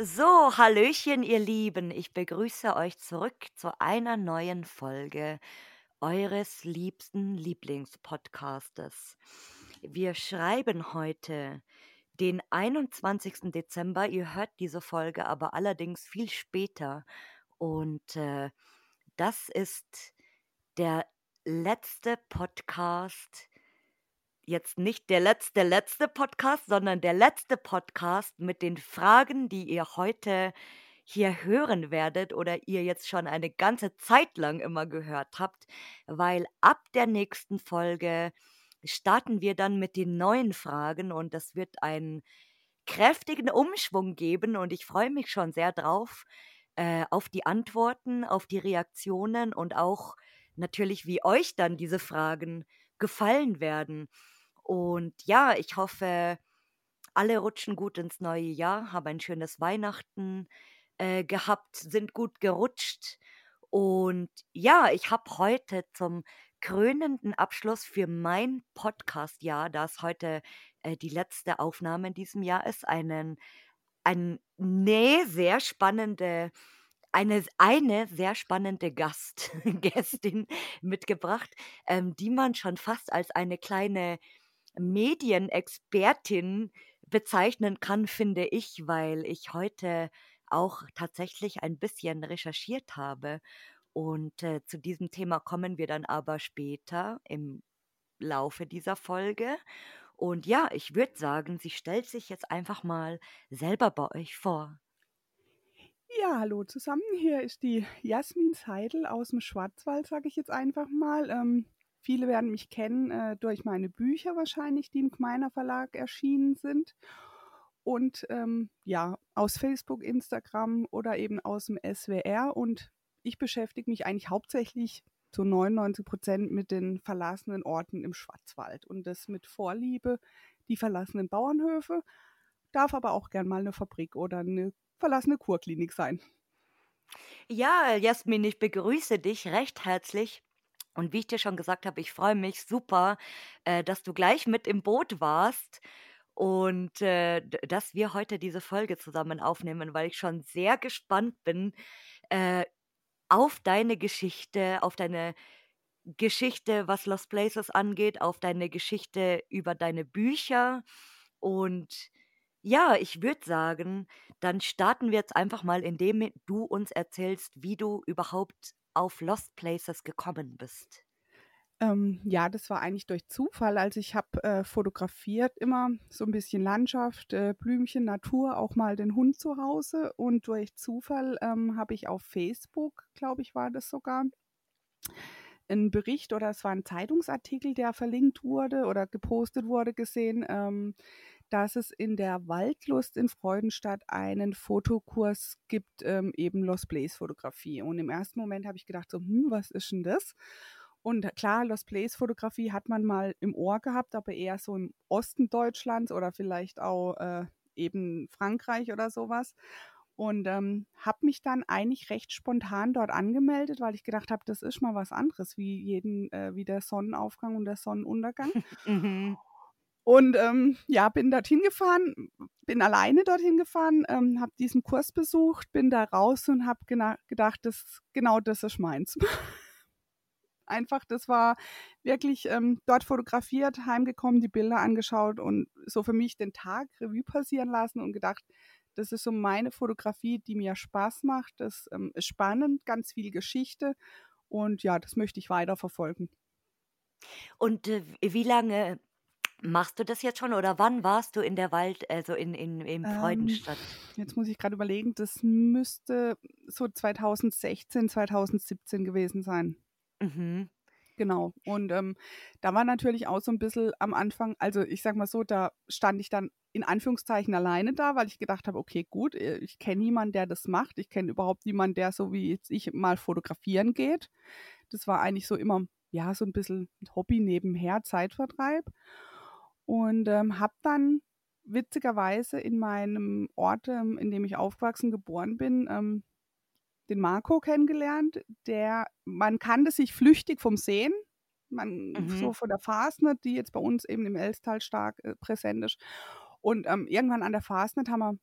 So, Hallöchen, ihr Lieben. Ich begrüße euch zurück zu einer neuen Folge eures liebsten Lieblingspodcastes. Wir schreiben heute den 21. Dezember. Ihr hört diese Folge aber allerdings viel später. Und äh, das ist der letzte Podcast jetzt nicht der letzte, letzte Podcast, sondern der letzte Podcast mit den Fragen, die ihr heute hier hören werdet oder ihr jetzt schon eine ganze Zeit lang immer gehört habt, weil ab der nächsten Folge starten wir dann mit den neuen Fragen und das wird einen kräftigen Umschwung geben und ich freue mich schon sehr drauf, äh, auf die Antworten, auf die Reaktionen und auch natürlich, wie euch dann diese Fragen gefallen werden. Und ja, ich hoffe, alle rutschen gut ins neue Jahr, haben ein schönes Weihnachten äh, gehabt, sind gut gerutscht. Und ja, ich habe heute zum krönenden Abschluss für mein Podcast-Jahr, das heute äh, die letzte Aufnahme in diesem Jahr ist, einen, ein, nee, sehr spannende, eine, eine sehr spannende Gast, Gästin mitgebracht, ähm, die man schon fast als eine kleine Medienexpertin bezeichnen kann, finde ich, weil ich heute auch tatsächlich ein bisschen recherchiert habe. Und äh, zu diesem Thema kommen wir dann aber später im Laufe dieser Folge. Und ja, ich würde sagen, sie stellt sich jetzt einfach mal selber bei euch vor. Ja, hallo zusammen. Hier ist die Jasmin Seidel aus dem Schwarzwald, sage ich jetzt einfach mal. Ähm, Viele werden mich kennen äh, durch meine Bücher wahrscheinlich, die im Gmeiner Verlag erschienen sind. Und ähm, ja, aus Facebook, Instagram oder eben aus dem SWR. Und ich beschäftige mich eigentlich hauptsächlich zu 99 Prozent mit den verlassenen Orten im Schwarzwald. Und das mit Vorliebe, die verlassenen Bauernhöfe. Darf aber auch gern mal eine Fabrik oder eine verlassene Kurklinik sein. Ja, Jasmin, ich begrüße dich recht herzlich und wie ich dir schon gesagt habe, ich freue mich super, äh, dass du gleich mit im Boot warst und äh, dass wir heute diese Folge zusammen aufnehmen, weil ich schon sehr gespannt bin äh, auf deine Geschichte, auf deine Geschichte, was Lost Places angeht, auf deine Geschichte über deine Bücher. Und ja, ich würde sagen, dann starten wir jetzt einfach mal, indem du uns erzählst, wie du überhaupt auf Lost Places gekommen bist? Ähm, ja, das war eigentlich durch Zufall. Also ich habe äh, fotografiert immer so ein bisschen Landschaft, äh, Blümchen, Natur, auch mal den Hund zu Hause. Und durch Zufall ähm, habe ich auf Facebook, glaube ich, war das sogar, einen Bericht oder es war ein Zeitungsartikel, der verlinkt wurde oder gepostet wurde, gesehen, ähm, dass es in der Waldlust in Freudenstadt einen Fotokurs gibt, ähm, eben Lost Place Fotografie. Und im ersten Moment habe ich gedacht, so, hm, was ist denn das? Und klar, Lost Place Fotografie hat man mal im Ohr gehabt, aber eher so im Osten Deutschlands oder vielleicht auch äh, eben Frankreich oder sowas. Und ähm, habe mich dann eigentlich recht spontan dort angemeldet, weil ich gedacht habe, das ist mal was anderes, wie jeden, äh, wie der Sonnenaufgang und der Sonnenuntergang. mhm. Und ähm, ja, bin dorthin gefahren, bin alleine dorthin gefahren, ähm, habe diesen Kurs besucht, bin da raus und habe gedacht, das, genau das ist meins. Einfach, das war wirklich ähm, dort fotografiert, heimgekommen, die Bilder angeschaut und so für mich den Tag Revue passieren lassen und gedacht, das ist so meine Fotografie, die mir Spaß macht. Das ähm, ist spannend, ganz viel Geschichte und ja, das möchte ich weiter verfolgen. Und äh, wie lange Machst du das jetzt schon oder wann warst du in der Wald, also in, in, in Ähm, Freudenstadt? jetzt muss ich gerade überlegen, das müsste so 2016, 2017 gewesen sein. Mhm. Genau. Und ähm, da war natürlich auch so ein bisschen am Anfang, also ich sag mal so, da stand ich dann in Anführungszeichen alleine da, weil ich gedacht habe, okay, gut, äh, ich kenne niemanden, der das macht. Ich kenne überhaupt niemanden, der so wie jetzt ich mal fotografieren geht. Das war eigentlich so immer, ja, so ein bisschen Hobby nebenher, Zeitvertreib und ähm, habe dann witzigerweise in meinem Ort, ähm, in dem ich aufgewachsen, geboren bin, ähm, den Marco kennengelernt. Der, man kannte sich flüchtig vom Sehen, man Mhm. so von der Fasnet, die jetzt bei uns eben im Elstal stark äh, präsent ist. Und ähm, irgendwann an der Fasnet haben wir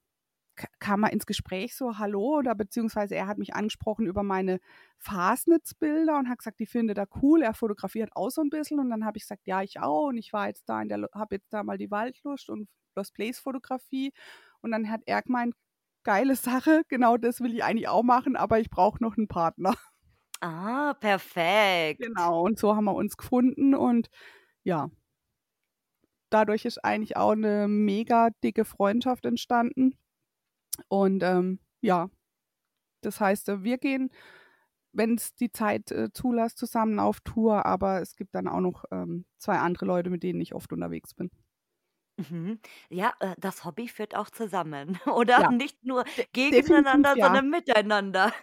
kam er ins Gespräch so, hallo, oder beziehungsweise er hat mich angesprochen über meine Fasnitz-Bilder und hat gesagt, die findet er cool, er fotografiert auch so ein bisschen und dann habe ich gesagt, ja, ich auch und ich war jetzt da in der, habe jetzt da mal die Waldlust und Lost Place Fotografie und dann hat er gemeint, geile Sache, genau das will ich eigentlich auch machen, aber ich brauche noch einen Partner. Ah, perfekt. Genau, und so haben wir uns gefunden und ja, dadurch ist eigentlich auch eine mega dicke Freundschaft entstanden. Und ähm, ja, das heißt, äh, wir gehen, wenn es die Zeit äh, zulässt, zusammen auf Tour, aber es gibt dann auch noch ähm, zwei andere Leute, mit denen ich oft unterwegs bin. Mhm. Ja, äh, das Hobby führt auch zusammen, oder? Ja, Nicht nur de gegeneinander, ja. sondern miteinander.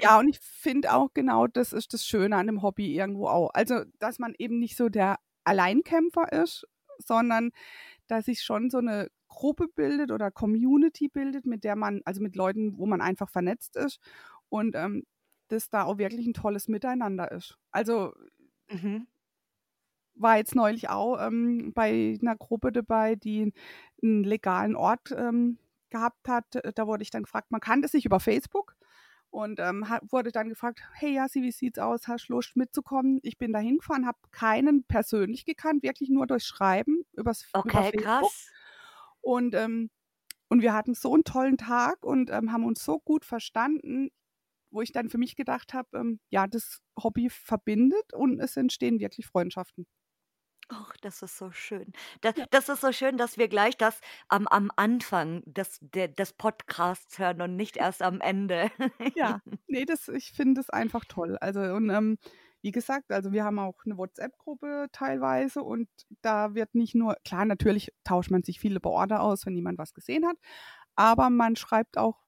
Ja, und ich finde auch genau, das ist das Schöne an dem Hobby irgendwo auch. Also, dass man eben nicht so der Alleinkämpfer ist, sondern dass sich schon so eine Gruppe bildet oder Community bildet, mit der man, also mit Leuten, wo man einfach vernetzt ist und ähm, das da auch wirklich ein tolles Miteinander ist. Also Mhm. War jetzt neulich auch ähm, bei einer Gruppe dabei, die einen legalen Ort ähm, gehabt hat. Da wurde ich dann gefragt, man kannte sich über Facebook und ähm, wurde dann gefragt, hey Jassi, wie sieht's aus? Hast du Lust mitzukommen? Ich bin da hingefahren, habe keinen persönlich gekannt, wirklich nur durch Schreiben übers, über Okay, Facebook. krass. Und, ähm, und wir hatten so einen tollen Tag und ähm, haben uns so gut verstanden, wo ich dann für mich gedacht habe, ähm, ja, das Hobby verbindet und es entstehen wirklich Freundschaften. Ach, das ist so schön. Da Ja. das ist so schön, dass wir gleich das am am Anfang des der des Podcasts hören und nicht erst am Ende. Ja, ne, das ich finde es einfach toll. Also und, ähm, wie gesagt, also wir haben auch eine WhatsApp-Gruppe teilweise und da wird nicht nur klar, natürlich tauscht man sich viele Orte aus, wenn jemand was gesehen hat, aber man schreibt auch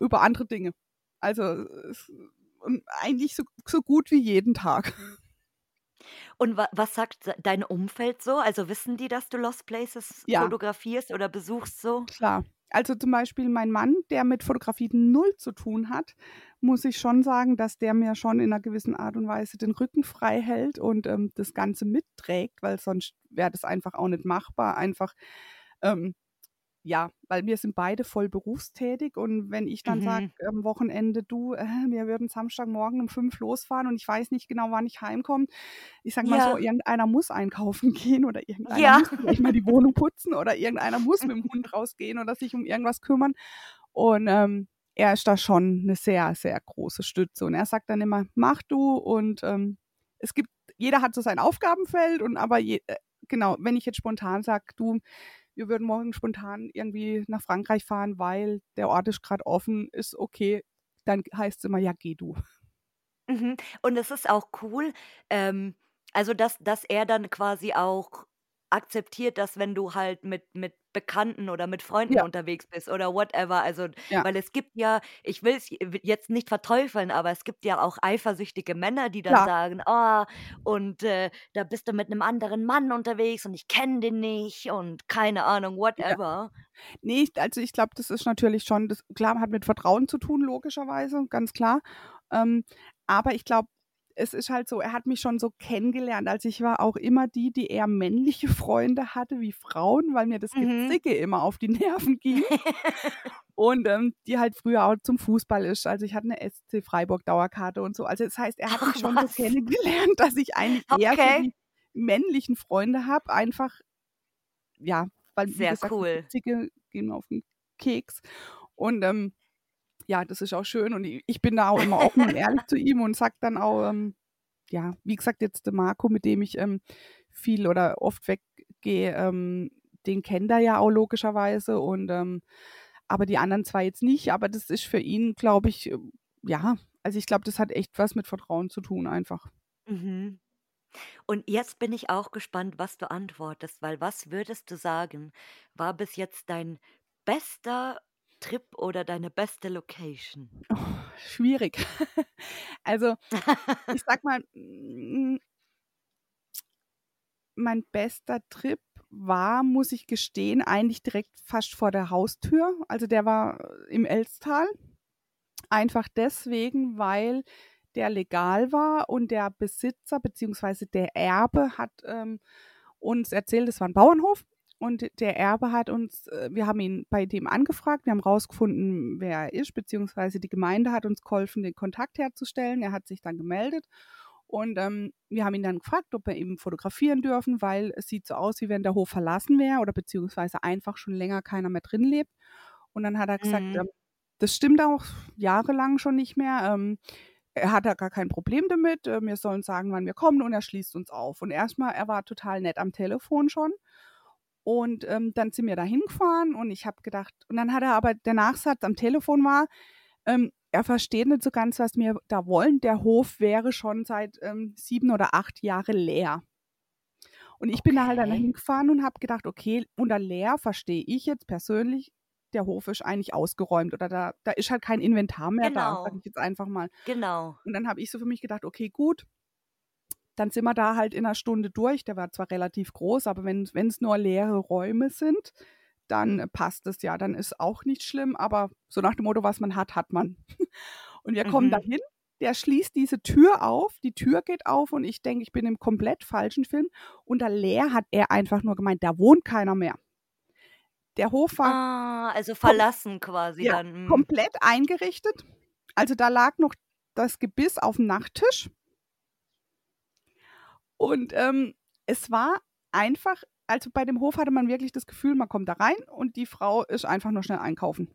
über andere Dinge. Also, es und eigentlich so so gut wie jeden Tag. Und wa was sagt dein Umfeld so? Also, wissen die, dass du Lost Places Ja. fotografierst oder besuchst so? Klar. Also, zum Beispiel mein Mann, der mit Fotografie null zu tun hat, muss ich schon sagen, dass der mir schon in 'ner gewissen Art und Weise den Rücken frei hält und, ähm, das Ganze mitträgt, weil sonst wäre das einfach auch nicht machbar. Einfach, ähm, ja, weil wir sind beide voll berufstätig und wenn ich dann sage Mhm. am Wochenende: „Du, äh, wir würden Samstagmorgen um 5 losfahren und ich weiß nicht genau, wann ich heimkomme.“ Ich sage mal so, Ja. irgendeiner muss einkaufen gehen oder irgendeiner Ja. muss vielleicht mal die Wohnung putzen oder irgendeiner muss mit dem Hund rausgehen oder sich um irgendwas kümmern. Und, ähm, er ist da schon 'ne sehr, sehr große Stütze und er sagt dann immer: „Mach du“ und, ähm, es gibt jeder hat so sein Aufgabenfeld und aber je äh, genau, wenn ich jetzt spontan sage: „Du, wir würden morgen spontan irgendwie nach Frankreich fahren, weil der Ort ist grad offen“, ist okay, dann heißt's immer: „Ja, geh du.“ Mhm. Und es ist auch cool, ähm, also, dass dass er dann quasi auch akzeptiert, dass wenn du halt mit mit Bekannten oder mit Freunden Ja. unterwegs bist oder whatever, also Ja. weil es gibt ja ich will's j jetzt nicht verteufeln, aber es gibt ja auch eifersüchtige Männer, die dann Klar. sagen: „Ah, und, äh, da bist du mit 'nem anderen Mann unterwegs und ich kenne den nicht“ und keine Ahnung, Ja. whatever. Ne, ich also, ich glaube, das ist natürlich schon das klar, hat mit Vertrauen zu tun, logischerweise, ganz klar. Ähm, aber ich glaube, es ist halt so, er hat mich schon so kennengelernt. Also, ich war auch immer die, die eher männliche Freunde hatte wie Frauen, weil mir das Mhm. Gezicke immer auf die Nerven ging. Und, ähm, die halt früher auch zum Fußball ist. Also, ich hatte 'ne SC Freiburg Dauerkarte und so. Also, das heißt, er hat Ach mich schon so was. kennengelernt, dass ich eigentlich eher so Okay. die männlichen Freunde habe, einfach ja, weil Sehr gesagt, die cool. Gezicke gehen mir auf 'n Keks. Und, ähm, ja, das ist auch schön und ich bin da auch immer offen und ehrlich zu ihm und sage dann auch, ähm ja, wie gesagt, jetzt der Marco, mit dem ich, ähm, viel oder oft weggehe, ähm, den kennt er ja auch logischerweise und, ähm aber die anderen 2 jetzt nicht. Aber das ist für ihn, glaube ich, ähm ja, also, ich glaube, das hat echt was mit Vertrauen zu tun einfach. Mhm. Und jetzt bin ich auch gespannt, was du antwortest, weil was würdest du sagen, war bis jetzt dein bester Trip oder deine beste Location? Oh, schwierig. Also, ich sage mal, hm mein bester Trip war, muss ich gestehen, eigentlich direkt fast vor der Haustür. Also der war im Elstal. Einfach deswegen, weil der legal war und der Besitzer bzw. der Erbe hat ähm, uns erzählt, es war ein Bauernhof und der Erbe hat uns, äh, wir haben ihn bei dem angefragt, wir haben rausgefunden, wer er ist, beziehungsweise die Gemeinde hat uns geholfen, den Kontakt herzustellen. Er hat sich dann gemeldet und ähm, wir haben ihn dann gefragt, ob wir eben fotografieren dürfen, weil es sieht so aus, wie wenn der Hof verlassen wäre oder beziehungsweise einfach schon länger keiner mehr drin lebt. Und dann hat er gesagt, Mhm. ähm, das stimmt auch jahrelang schon nicht mehr. Ähm, er hat da gar kein Problem damit. äh, Wir sollen sagen, wann wir kommen und er schließt uns auf. Und erstmal, er war total nett am Telefon schon. Und ähm, dann sind wir da hingefahren und ich habe gedacht, und dann hat er aber, der Nachsatz am Telefon war, ähm, er versteht nicht so ganz, was wir da wollen. Der Hof wäre schon seit ähm, sieben oder acht Jahre leer. Und ich bin da halt dann Okay. hingefahren und habe gedacht, okay, unter leer verstehe ich jetzt persönlich, der Hof ist eigentlich ausgeräumt oder da, da ist halt kein Inventar mehr da, sage Genau. ich jetzt einfach mal. Genau. Und dann habe ich so für mich gedacht, okay, gut, dann sind wir da halt in einer Stunde durch. Der war zwar relativ groß, aber wenn es nur leere Räume sind, dann äh, passt es ja. Dann ist auch nicht schlimm, aber so nach dem Motto, was man hat, hat man. Und wir kommen Mhm. dahin, der schließt diese Tür auf, die Tür geht auf und ich denke, ich bin im komplett falschen Film. Unter leer hat er einfach nur gemeint, da wohnt keiner mehr. Der Hof war Ah, also verlassen quasi ja, dann. Mhm. komplett eingerichtet. Also da lag noch das Gebiss auf dem Nachttisch. Und ähm, es war einfach, also bei dem Hof hatte man wirklich das Gefühl, man kommt da rein und die Frau ist einfach nur schnell einkaufen.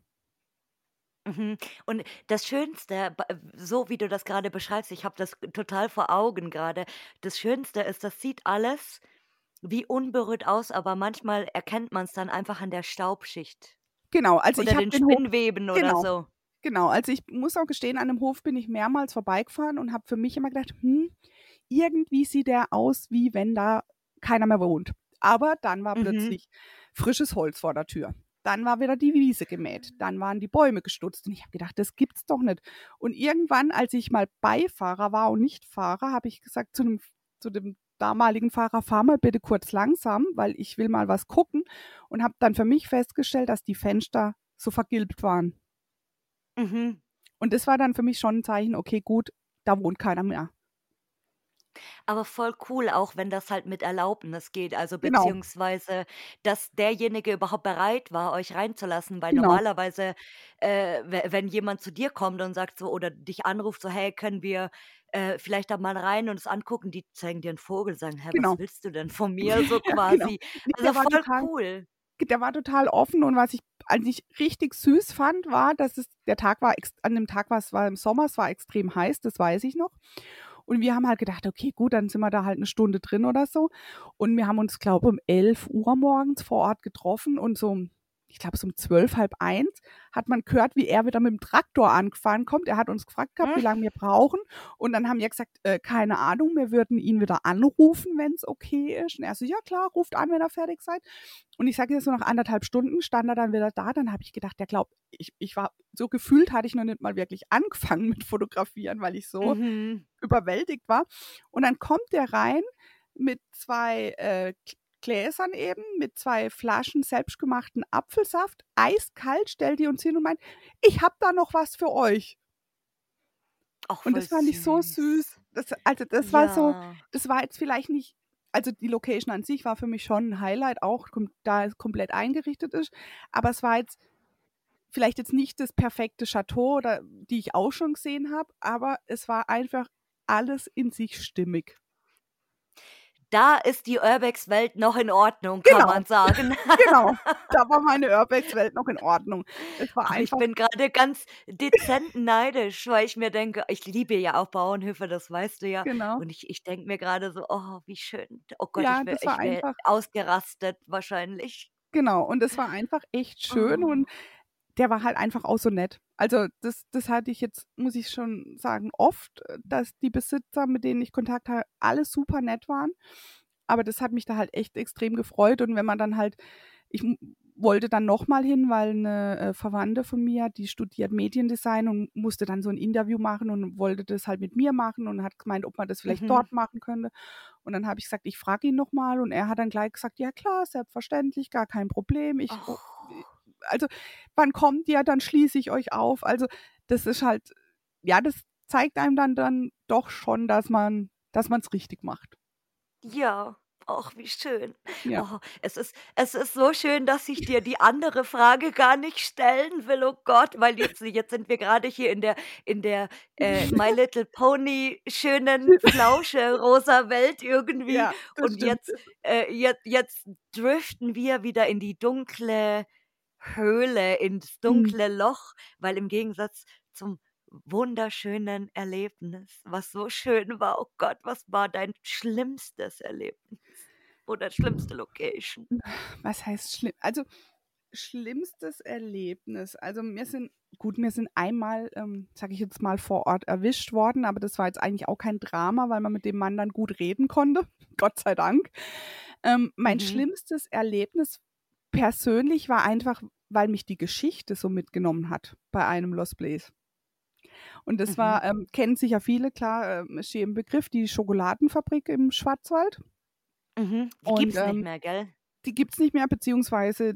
Mhm. Und das Schönste, so wie du das gerade beschreibst, ich habe das total vor Augen gerade. Das Schönste ist, das sieht alles wie unberührt aus, aber manchmal erkennt man es dann einfach an der Staubschicht Genau, also ich oder habe den den Hof, Spinnweben oder genau, so. genau. Also ich muss auch gestehen, an dem Hof bin ich mehrmals vorbeigefahren und habe für mich immer gedacht, hm, irgendwie sieht der aus, wie wenn da keiner mehr wohnt. Aber dann war Mhm. plötzlich frisches Holz vor der Tür. Dann war wieder die Wiese gemäht. Dann waren die Bäume gestutzt. Und ich habe gedacht, das gibt's doch nicht. Und irgendwann, als ich mal Beifahrer war und nicht Fahrer, habe ich gesagt zu dem, zu dem damaligen Fahrer, fahr mal bitte kurz langsam, weil ich will mal was gucken. Und habe dann für mich festgestellt, dass die Fenster so vergilbt waren. Mhm. Und das war dann für mich schon ein Zeichen, okay, gut, da wohnt keiner mehr. Aber voll cool, auch wenn das halt mit Erlaubnis geht, also Genau, beziehungsweise, dass derjenige überhaupt bereit war, euch reinzulassen, weil genau, normalerweise, äh, we wenn jemand zu dir kommt und sagt so oder dich anruft so: „Hey, können wir, äh, vielleicht da mal rein und es angucken?“ Die zeigen dir 'n Vogel, sagen: „Hä, was genau. willst du denn von mir?“ So Ja, genau. quasi. Ne, Also der war voll total cool. der war total offen und was ich eigentlich richtig süß fand, war, dass es der Tag war ex an dem Tag war es war im Sommer, es war extrem heiß, das weiß ich noch. Und wir haben halt gedacht: „Okay, gut, dann sind wir da halt 'ne Stunde drin oder so.“ Und wir haben uns, glaube um 11:00 morgens vor Ort getroffen und so um ich glaube, so um 12, halb eins hat man gehört, wie er wieder mit dem Traktor angefahren kommt. Er hat uns gefragt gehabt, wie Hm. lange wir brauchen. Und dann haben wir gesagt: „Äh, keine Ahnung, wir würden ihn wieder anrufen, wenn's okay ist.“ Und er so: „Ja klar, ruft an, wenn ihr fertig seid.“ Und ich sage dir so nach 1,5 Stunden stand er dann wieder da. Dann habe ich gedacht, der glaubt ich ich war so gefühlt hatte ich noch nicht mal wirklich angefangen mit Fotografieren, weil ich so Mhm. überwältigt war. Und dann kommt der rein mit 2, äh, Gläsern eben, mit 2 Flaschen selbstgemachten Apfelsaft. Eiskalt stellt die uns hin und meint: „Ich habe da noch was für euch.“ Auch Und das fand ich so süß. Das also, das war so Ja. das war jetzt vielleicht nicht also, die Location an sich war für mich schon 'n Highlight auch, da es komplett eingerichtet ist. Aber es war jetzt vielleicht jetzt nicht das perfekte Chateau oder die ich auch schon gesehen habe, aber es war einfach alles in sich stimmig. Da ist die Urbex-Welt noch in Ordnung, kann Genau. man sagen. Genau. Da war meine Urbex-Welt noch in Ordnung. Es war Ach, ich einfach bin grade ganz dezent neidisch, weil ich mir denke ich liebe ja auch Bauernhöfe, das weißt du ja. Genau. Und ich ich denke mir grade so: „Oh, wie schön. Oh Gott, Ja, ich wäre einfach ausgerastet wahrscheinlich.“ Genau, und es war einfach echt schön Oh. und der war halt einfach auch so nett. Also, das das hatte ich jetzt, muss ich schon sagen, oft, äh, dass die Besitzer, mit denen ich Kontakt hatte, alle super nett waren. Aber das hat mich da halt echt extrem gefreut und wenn man dann halt ich wollte dann nochmal hin, weil eine äh, Verwandte von mir, die studiert Mediendesign und musste dann so ein Interview machen und wollte das halt mit mir machen und hat gemeint, ob man das vielleicht Mhm. dort machen könnte. Und dann habe ich gesagt, ich frage ihn nochmal und er hat dann gleich gesagt, ja klar, selbstverständlich, gar kein Problem. Ich, oh, Och. Also wann kommt ihr, dann schließe ich euch auf. Also das ist halt, ja, das zeigt einem dann, dann doch schon, dass man dass man es richtig macht. Ja, ach, wie schön. Ja. Oh, es ist es ist so schön, dass ich dir die andere Frage gar nicht stellen will, oh Gott, weil jetzt jetzt sind wir gerade hier in der in der, äh, My Little Pony schönen Flausche rosa Welt irgendwie Ja, und stimmt. jetzt äh, jetzt jetzt driften wir wieder in die dunkle Höhle, ins Mhm. dunkle Loch, weil im Gegensatz zum wunderschönen Erlebnis, was so schön war, oh Gott, was war dein schlimmstes Erlebnis oder schlimmste Location? Was heißt schlimm? Also, schlimmstes Erlebnis. Also, mir sind gut, mir sind einmal, ähm, sage ich jetzt mal, vor Ort erwischt worden, aber das war jetzt eigentlich auch kein Drama, weil man mit dem Mann dann gut reden konnte, Gott sei Dank. Ähm, mein Mhm. schlimmstes Erlebnis persönlich war einfach, weil mich die Geschichte so mitgenommen hat bei einem Lost Place. Und das Mhm. war, ähm, kennen sicher viele, klar, ist hier im Begriff, die Schokoladenfabrik im Schwarzwald. Mhm. Die gibt's nicht ähm, mehr, gell? die gibt's nicht mehr, beziehungsweise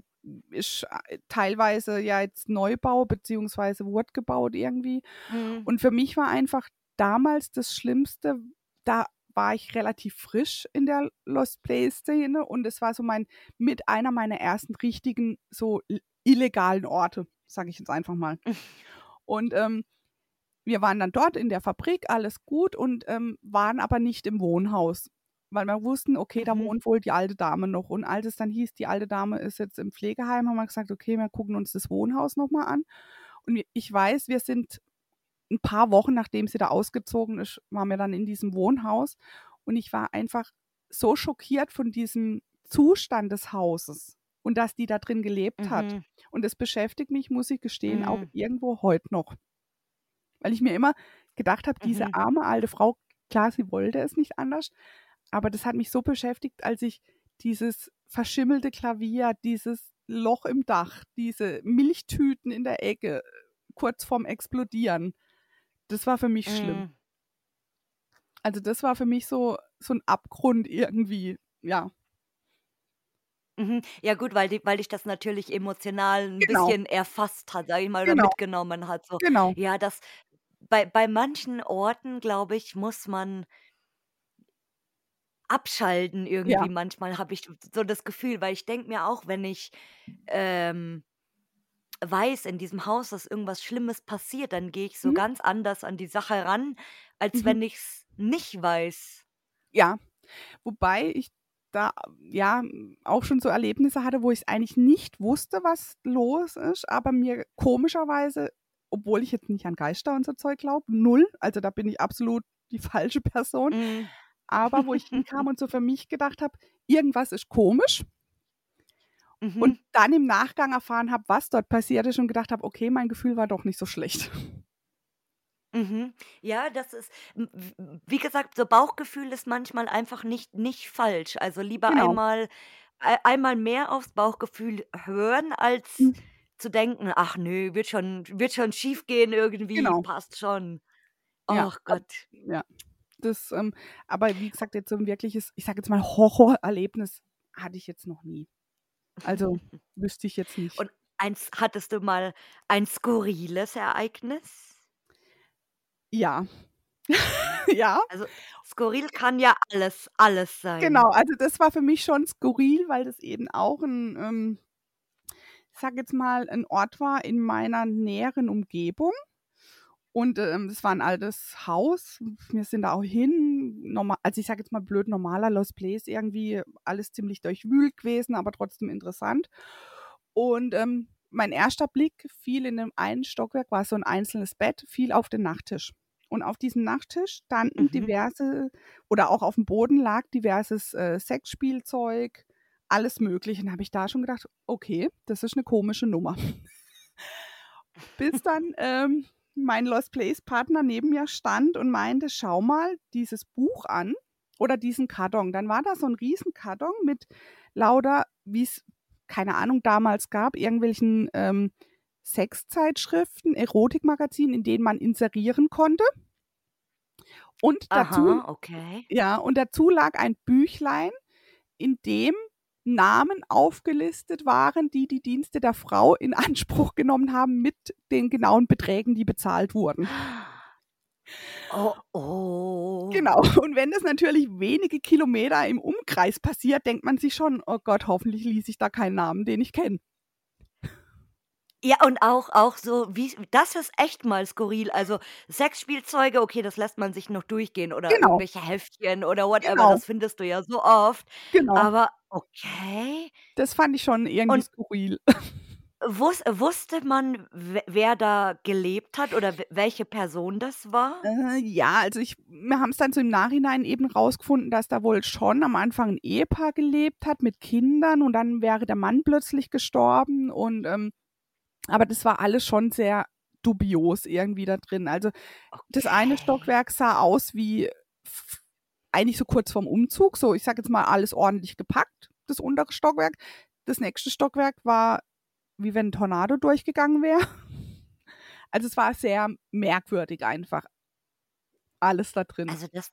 ist äh, teilweise ja jetzt Neubau, beziehungsweise wurde gebaut irgendwie. Mhm. Und für mich war einfach damals das Schlimmste, da war ich relativ frisch in der Lost Place-Szene und es war so mein mit einer meiner ersten richtigen, so illegalen Orte, sage ich jetzt einfach mal. Und, ähm, wir waren dann dort in der Fabrik, alles gut und, ähm, waren aber nicht im Wohnhaus, weil wir wussten, okay, da Mhm. wohnt wohl die alte Dame noch. Und als es dann hieß, die alte Dame ist jetzt im Pflegeheim, haben wir gesagt: „Okay, wir gucken uns das Wohnhaus noch mal an.“ Und ich weiß, wir sind 'n paar Wochen, nachdem sie da ausgezogen ist, waren wir dann in diesem Wohnhaus und ich war einfach so schockiert von diesem Zustand des Hauses und dass die da drin gelebt hat. Mhm. Und das beschäftigt mich, muss ich gestehen, auch Mhm. irgendwo heute noch. Weil ich mir immer gedacht habe, diese Mhm. arme alte Frau, klar, sie wollte es nicht anders, aber das hat mich so beschäftigt, als ich dieses verschimmelte Klavier, dieses Loch im Dach, diese Milchtüten in der Ecke, kurz vorm Explodieren, das war für mich schlimm. Mhm. Also, das war für mich so so 'n Abgrund irgendwie, ja. Mhm. Ja gut, weil di weil dich das natürlich emotional 'n Genau. bisschen erfasst hat, sage ich mal, oder Genau. mitgenommen hat so. Genau. Ja, das bei bei manchen Orten, glaube ich, muss man abschalten Ja. irgendwie manchmal, habe ich so das Gefühl, weil ich denke mir auch, wenn ich, ähm, weiß in diesem Haus, dass irgendwas Schlimmes passiert, dann gehe ich so Mhm. ganz anders an die Sache ran, als Mhm. wenn ich's nicht weiß. Ja, wobei ich da, ja, auch schon so Erlebnisse hatte, wo ich's eigentlich nicht wusste, was los ist, aber mir komischerweise, obwohl ich jetzt nicht an Geister und so Zeug glaube, 0, also da bin ich absolut die falsche Person, Mhm. aber wo ich hinkam und so für mich gedacht habe, irgendwas ist komisch und Mhm. dann im Nachgang erfahren habe, was dort passiert ist und gedacht habe: „Okay, mein Gefühl war doch nicht so schlecht.“ Mhm. Ja, das ist m w wie gesagt, so Bauchgefühl ist manchmal einfach nicht nicht falsch. Also, lieber Genau. einmal ei einmal mehr aufs Bauchgefühl hören, als Mhm. zu denken: „Ach nö, wird schon wird schon schiefgehen irgendwie, Genau. passt schon.“ Ja, Ach ab Gott. ja. Das, ähm aber wie gesagt, jetzt so 'n wirkliches, ich sage jetzt mal, Horrorerlebnis hatte ich jetzt noch nie. Also, wüsste ich jetzt nicht. Und eins hattest du mal ein skurriles Ereignis? Ja. Ja. Also, skurril kann ja alles alles sein. Genau, also das war für mich schon skurril, weil das eben auch 'n, ähm ich sage jetzt mal, 'n Ort war in meiner näheren Umgebung. Und, ähm, das war 'n altes Haus. Wir sind da auch hin, norma also ich sage jetzt mal blöd, normaler Lost Place irgendwie, alles ziemlich durchwühlt gewesen, aber trotzdem interessant. Und, ähm, mein erster Blick fiel in dem einen Stockwerk war so 'n einzelnes Bett, fiel auf den Nachttisch. Und auf diesem Nachttisch standen Mhm. diverse oder auch aufm Boden lag diverses, äh, Sexspielzeug, alles Mögliche. Und habe ich da schon gedacht: „Okay, das ist 'ne komische Nummer.“ Bis dann, ähm, mein Lost Place Partner neben mir stand und meinte: „Schau mal dieses Buch an oder diesen Karton.“ Dann war da so 'n Riesenkarton mit lauter, wie's keine Ahnung, damals gab, irgendwelchen ähm, Sexzeitschriften, Erotikmagazinen, in denen man inserieren konnte. Und dazu, Aha, okay. ja, und dazu lag ein Büchlein, in dem Namen aufgelistet waren, die die Dienste der Frau in Anspruch genommen haben mit den genauen Beträgen, die bezahlt wurden. Oh, oh. Genau. Und wenn das natürlich wenige Kilometer im Umkreis passiert, denkt man sich schon, oh Gott, hoffentlich ließ ich da keinen Namen, den ich kenne. Ja, und auch, auch so, wie, das ist echt mal skurril. Also Sexspielzeuge, okay, das lässt man sich noch durchgehen oder Genau. irgendwelche Heftchen oder whatever, Genau. das findest du ja so oft. Genau. Aber okay. Das fand ich schon irgendwie Und- skurril. Wus wusste man, we- wer da gelebt hat oder we- welche Person das war? Äh, ja, also ich, wir haben es dann so im Nachhinein eben rausgefunden, dass da wohl schon am Anfang ein Ehepaar gelebt hat mit Kindern und dann wäre der Mann plötzlich gestorben und ähm, aber das war alles schon sehr dubios irgendwie da drin. Also das eine Okay. Stockwerk sah aus wie eigentlich so kurz vorm Umzug, so ich sag jetzt mal alles ordentlich gepackt, das untere Stockwerk. Das nächste Stockwerk war wie wenn ein Tornado durchgegangen wäre. Also es war sehr merkwürdig einfach. Alles da drin. Also das,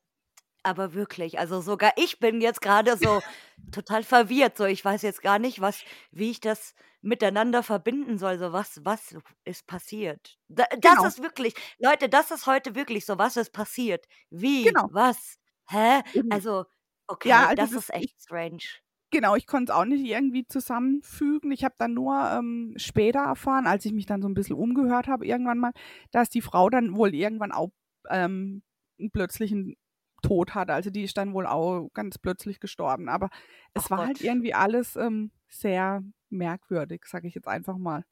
aber wirklich, also sogar ich bin jetzt gerade so total verwirrt. So, ich weiß jetzt gar nicht, was, wie ich das miteinander verbinden soll. So, was, was ist passiert? Da, das Genau. ist wirklich, Leute, das ist heute wirklich so, was ist passiert? Wie? Genau. Was? Hä? Eben. Also, okay, Ja, also das das- ist echt strange. Genau, ich konnte es auch nicht irgendwie zusammenfügen. Ich habe dann nur ähm, später erfahren, als ich mich dann so ein bisschen umgehört habe, irgendwann mal, dass die Frau dann wohl irgendwann auch ähm, einen plötzlichen Tod hatte. Also die ist dann wohl auch ganz plötzlich gestorben. Aber es Ach war Gott. halt irgendwie alles ähm, sehr merkwürdig, sage ich jetzt einfach mal.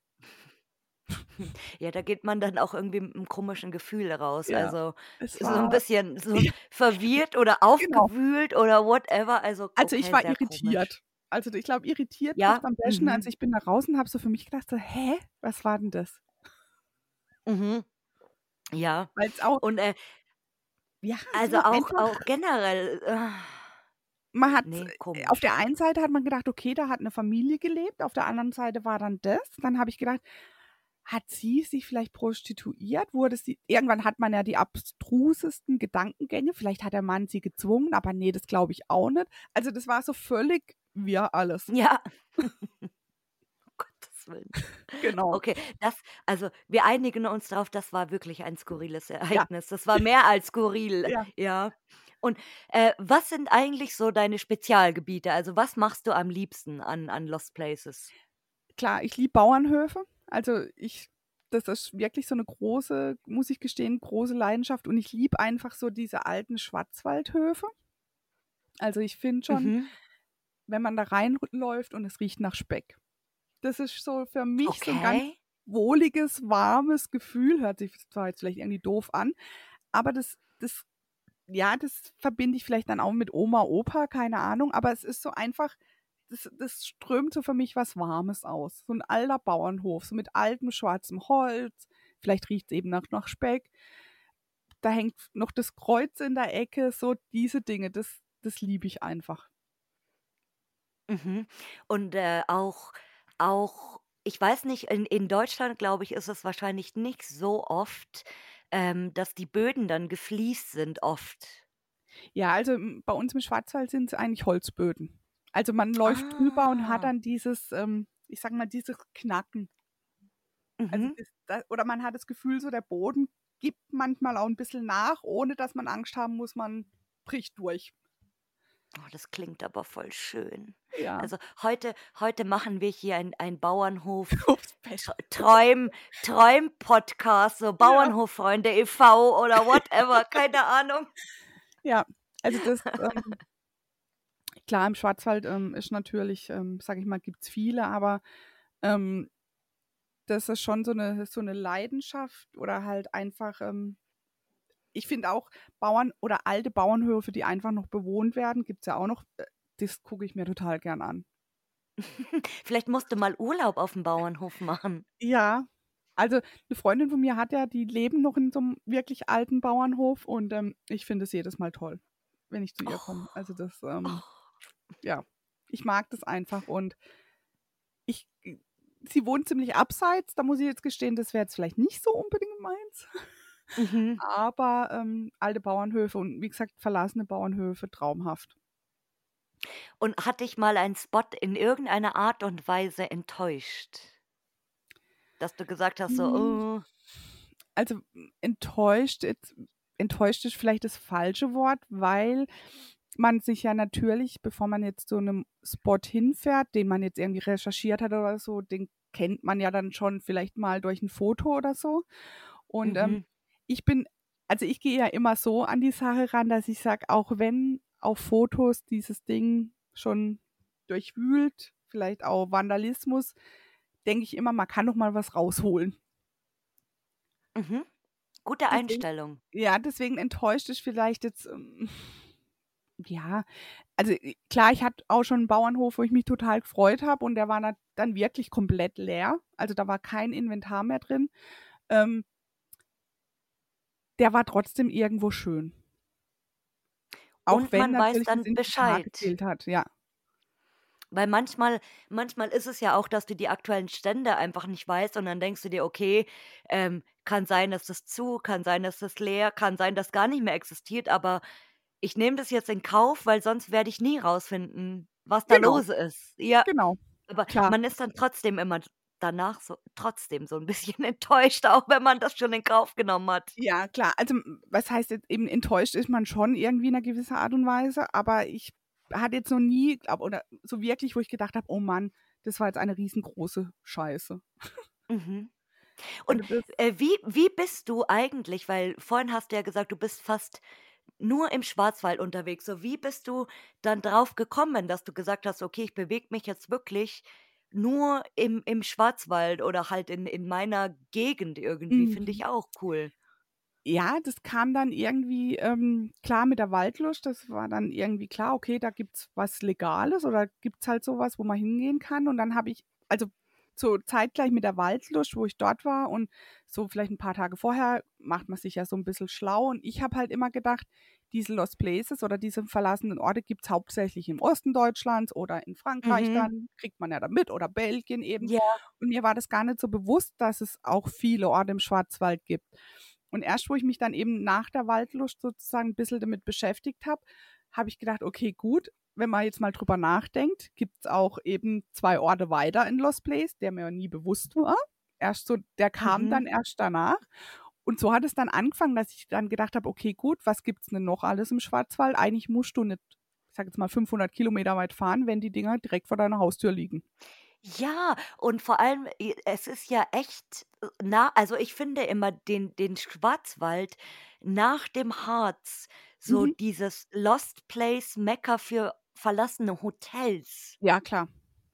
Ja, da geht man dann auch irgendwie mit einem komischen Gefühl raus. Ja, Also so ein bisschen so verwirrt oder aufgewühlt oder whatever. Also, also ich okay, war sehr komisch. irritiert. Also ich glaube, irritiert Ja, am besten. mhm. Also ich bin da raus und habe so für mich gedacht, so, hä, was war denn das? Mhm. Ja. Weil es auch, Und äh, ja, also auch, auch generell. Äh, man hat nee, äh, auf der einen Seite hat man gedacht, okay, da hat eine Familie gelebt, auf der anderen Seite war dann das. Dann habe ich gedacht, hat sie sich vielleicht prostituiert? Wurde sie, irgendwann hat man ja die abstrusesten Gedankengänge. Vielleicht hat der Mann sie gezwungen, aber nee, das glaube ich auch nicht. Also das war so völlig wir alles. Ja. Gottes Willen. Genau. Okay, das, also wir einigen uns darauf, das war wirklich ein skurriles Ereignis. Das war mehr als skurril. Ja. Ja. Und äh, was sind eigentlich so deine Spezialgebiete? Also was machst du am liebsten an, an Lost Places? Klar, ich liebe Bauernhöfe. Also ich, das ist wirklich so eine große, muss ich gestehen, große Leidenschaft. Und ich liebe einfach so diese alten Schwarzwaldhöfe. Also ich finde schon, Mhm. wenn man da reinläuft und es riecht nach Speck. Das ist so für mich so ein ganz Okay. wohliges, warmes Gefühl. Hört sich zwar jetzt vielleicht irgendwie doof an, aber das, das, ja, das verbinde ich vielleicht dann auch mit Oma, Opa, keine Ahnung, aber es ist so einfach, das, das strömt so für mich was Warmes aus. So ein alter Bauernhof, so mit altem schwarzem Holz. Vielleicht riecht es eben nach, nach Speck. Da hängt noch das Kreuz in der Ecke, so diese Dinge, das, das liebe ich einfach. Mhm. Und äh, auch, auch, ich weiß nicht, in, in Deutschland, glaube ich, ist es wahrscheinlich nicht so oft, ähm, dass die Böden dann gefliest sind, oft. Ja, also bei uns im Schwarzwald sind es eigentlich Holzböden. Also man läuft drüber und hat Ah. dann dieses, ähm, ich sag mal, dieses Knacken. Also Mhm. das, da, oder man hat das Gefühl, so der Boden gibt manchmal auch ein bisschen nach, ohne dass man Angst haben muss, man bricht durch. Oh, das klingt aber voll schön. Ja. Also heute, heute machen wir hier ein, ein Bauernhof Ups, Tr- Träum, Träum-Podcast, so Bauernhoffreunde e.V. oder whatever, keine Ahnung. Ja, also das, ähm, klar, im Schwarzwald ähm, ist natürlich, ähm, sage ich mal, gibt es viele, aber ähm, das ist schon so eine, so eine Leidenschaft oder halt einfach, ähm, ich finde auch Bauern oder alte Bauernhöfe, die einfach noch bewohnt werden, gibt es ja auch noch, äh, das gucke ich mir total gern an. Vielleicht musst du mal Urlaub auf dem Bauernhof machen. Ja, also eine Freundin von mir hat ja, die leben noch in so einem wirklich alten Bauernhof und ähm, ich finde es jedes Mal toll, wenn ich zu ihr komme. Also das, ähm, Oh, ja, ich mag das einfach und ich sie wohnt ziemlich abseits, da muss ich jetzt gestehen, das wäre jetzt vielleicht nicht so unbedingt meins. Mhm. Aber, ähm, alte Bauernhöfe und wie gesagt, verlassene Bauernhöfe, traumhaft. Und hat dich mal ein Spot in irgendeiner Art und Weise enttäuscht? Dass du gesagt hast, so, Hm. oh. Also, enttäuscht enttäuscht ist vielleicht das falsche Wort, weil man sich ja natürlich, bevor man jetzt zu einem Spot hinfährt, den man jetzt irgendwie recherchiert hat oder so, den kennt man ja dann schon vielleicht mal durch ein Foto oder so. Und, ähm, Mhm. Ich bin also, ich gehe ja immer so an die Sache ran, dass ich sage, auch wenn auf Fotos dieses Ding schon durchwühlt, vielleicht auch Vandalismus, denke ich immer, man kann doch mal was rausholen. Mhm. Gute Deswegen Einstellung. ja, deswegen enttäuscht ist vielleicht jetzt, ähm ja, also, äh, klar, ich hatte auch schon 'n Bauernhof, wo ich mich total gefreut habe und der war dann wirklich komplett leer. Also, da war kein Inventar mehr drin. Ähm der war trotzdem irgendwo schön. Auch Und wenn man weiß dann Bescheid. hat, ja. Weil manchmal manchmal ist es ja auch, dass du die aktuellen Stände einfach nicht weißt und dann denkst du dir: „Okay, ähm, kann sein, dass das zu, kann sein, dass das leer, kann sein, dass gar nicht mehr existiert, aber ich nehme das jetzt in Kauf, weil sonst werde ich nie rausfinden, was da Genau. los ist.“ Ja, Genau, aber klar. man ist dann trotzdem immer danach so trotzdem so 'n bisschen enttäuscht, auch wenn man das schon in Kauf genommen hat. Ja, klar. Also, was heißt jetzt eben enttäuscht ist man schon irgendwie in 'ner gewisser Art und Weise, aber ich hatte jetzt noch nie glaube oder so wirklich, wo ich gedacht habe: „Oh Mann, das war jetzt eine riesengroße Scheiße.“ Mhm. Und, Also, äh, wie wie bist du eigentlich weil vorhin hast du ja gesagt, du bist fast nur im Schwarzwald unterwegs. So, wie bist du dann drauf gekommen, dass du gesagt hast: „Okay, ich bewege mich jetzt wirklich nur im im Schwarzwald oder halt in in meiner Gegend irgendwie“, finde Mhm. ich auch cool. Ja, das kam dann irgendwie, ähm, klar mit der Waldlust. Das war dann irgendwie klar, okay, da gibt's was Legales oder gibt's halt so was, wo man hingehen kann. Und dann habe ich also, so zeitgleich mit der Waldlust, wo ich dort war und so vielleicht 'n paar Tage vorher macht man sich ja so 'n bisschen schlau. Und ich habe halt immer gedacht, diese Lost Places oder diese verlassenen Orte gibt's hauptsächlich im Osten Deutschlands oder in Frankreich Mhm. dann, kriegt man ja dann mit oder Belgien eben. Ja. Und mir war das gar nicht so bewusst, dass es auch viele Orte im Schwarzwald gibt. Und erst, wo ich mich dann eben nach der Waldlust sozusagen 'n bisschen damit beschäftigt habe, habe ich gedacht: „Okay, gut, wenn man jetzt mal drüber nachdenkt, gibt's auch eben 2 Orte weiter in Lost Place, der mir nie bewusst war.“ Erst so der kam dann Mhm. erst danach. Und so hat es dann angefangen, dass ich dann gedacht habe: „Okay, gut, was gibt's denn noch alles im Schwarzwald?“ Eigentlich musst du nicht, ich sage jetzt mal 500 Kilometer weit fahren, wenn die Dinger direkt vor deiner Haustür liegen. Ja, und vor allem, es ist ja echt, äh, nah also, ich finde immer den den Schwarzwald nach dem Harz, so Mhm. dieses Lost Place Mekka für verlassene Hotels. Ja, klar,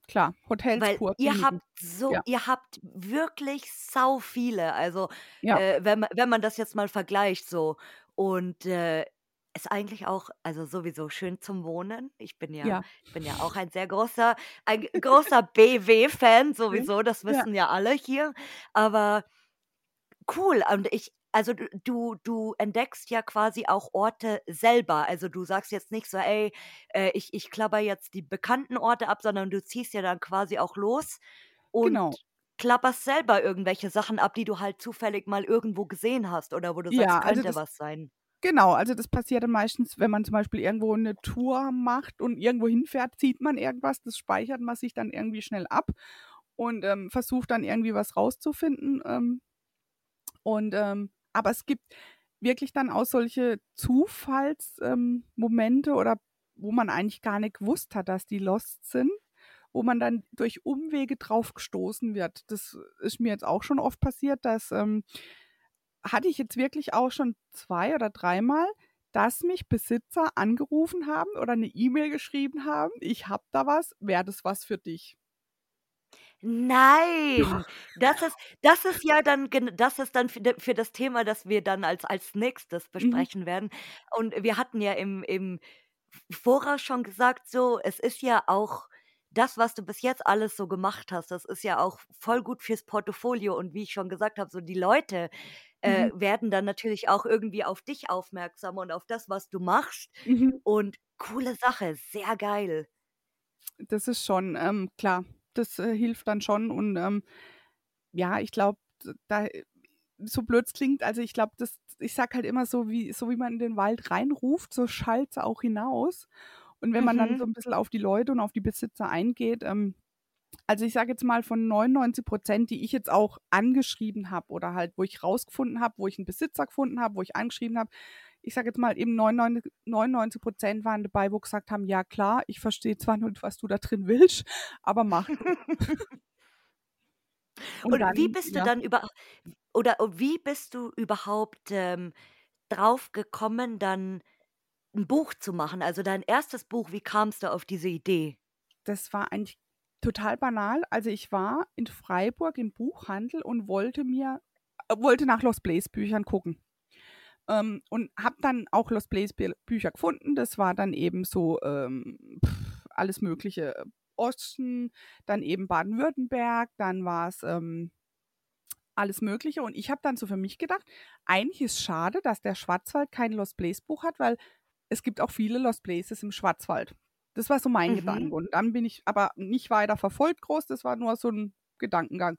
klar. Hotels Weil pur, ihr habt so Ja. ihr habt wirklich sau viele, also, Ja. äh, wenn wenn man das jetzt mal vergleicht so. Und, äh, ist eigentlich auch also, sowieso schön zum Wohnen. Ich bin ja Ja. ich bin ja auch ein sehr großer ein großer BW-Fan Ja, sowieso, das ja. wissen ja alle hier. Aber cool und ich also, du du entdeckst ja quasi auch Orte selber. Also, du sagst jetzt nicht so: „Ey, äh, ich ich klabber jetzt die bekannten Orte ab“, sondern du ziehst ja dann quasi auch los und Genau. klapperst selber irgendwelche Sachen ab, die du halt zufällig mal irgendwo gesehen hast oder wo du sagst: Ja, also, „Könnte was sein.“ genau, also, das passiert dann meistens, wenn man zum Beispiel irgendwo 'ne Tour macht und irgendwo hinfährt, sieht man irgendwas, das speichert man sich dann irgendwie schnell ab und, ähm, versucht dann irgendwie was rauszufinden, ähm und, ähm aber es gibt wirklich dann auch solche Zufalls ähm, oder wo man eigentlich gar nicht gewusst hat, dass die lost sind, wo man dann durch Umwege drauf gestoßen wird. Das ist mir jetzt auch schon oft passiert, dass, ähm hatte ich jetzt wirklich auch schon 2 oder dreimal, dass mich Besitzer angerufen haben oder 'ne E-Mail geschrieben haben: „Ich habe da was, wäre das was für dich?“ Nein, das ist das ist ja dann gen das ist dann für d für das Thema, das wir dann als als Nächstes Mhm. besprechen werden. Und wir hatten ja im im Voraus schon gesagt so, es ist ja auch das, was du bis jetzt alles so gemacht hast, das ist ja auch voll gut fürs Portfolio. Und wie ich schon gesagt habe, so die Leute, äh, Mhm. werden dann natürlich auch irgendwie auf dich aufmerksam und auf das, was du machst. Mhm. Und coole Sache, sehr geil. Das ist schon, ähm, klar. Das äh, hilft dann schon und ähm, ja, ich glaube, da so blöd es klingt, also ich glaube, das, ich sag halt immer so, wie, so wie man in den Wald reinruft, so schallt es auch hinaus. Und wenn man dann Mhm. so ein bisschen auf die Leute und auf die Besitzer eingeht, ähm, also ich sage jetzt mal von 99 Prozent, die ich jetzt auch angeschrieben habe oder halt, wo ich rausgefunden habe, wo ich einen Besitzer gefunden habe, wo ich angeschrieben habe, ich sage jetzt mal eben 99 Prozent waren dabei, wo gesagt haben, ja klar, ich verstehe zwar nicht, was du da drin willst, aber mach du. Und Und wie dann, bist du ja, dann über oder wie bist du überhaupt, ähm, drauf gekommen, dann ein Buch zu machen? Also, dein erstes Buch, wie kamst du auf diese Idee? das war eigentlich total banal. Also ich war in Freiburg im Buchhandel und wollte mir, wollte nach Lost Place Büchern gucken. Ähm, und habe dann auch Lost Place Bü- Bücher gefunden. Das war dann eben so ähm, pff, alles Mögliche. Osten, dann eben Baden-Württemberg, dann war es ähm, alles Mögliche. Und ich habe dann so für mich gedacht, eigentlich ist schade, dass der Schwarzwald kein Lost Place Buch hat, weil es gibt auch viele Lost Places im Schwarzwald. Das war so mein Mhm. Gedanke. Und dann bin ich aber nicht weiter verfolgt groß, das war nur so ein Gedankengang.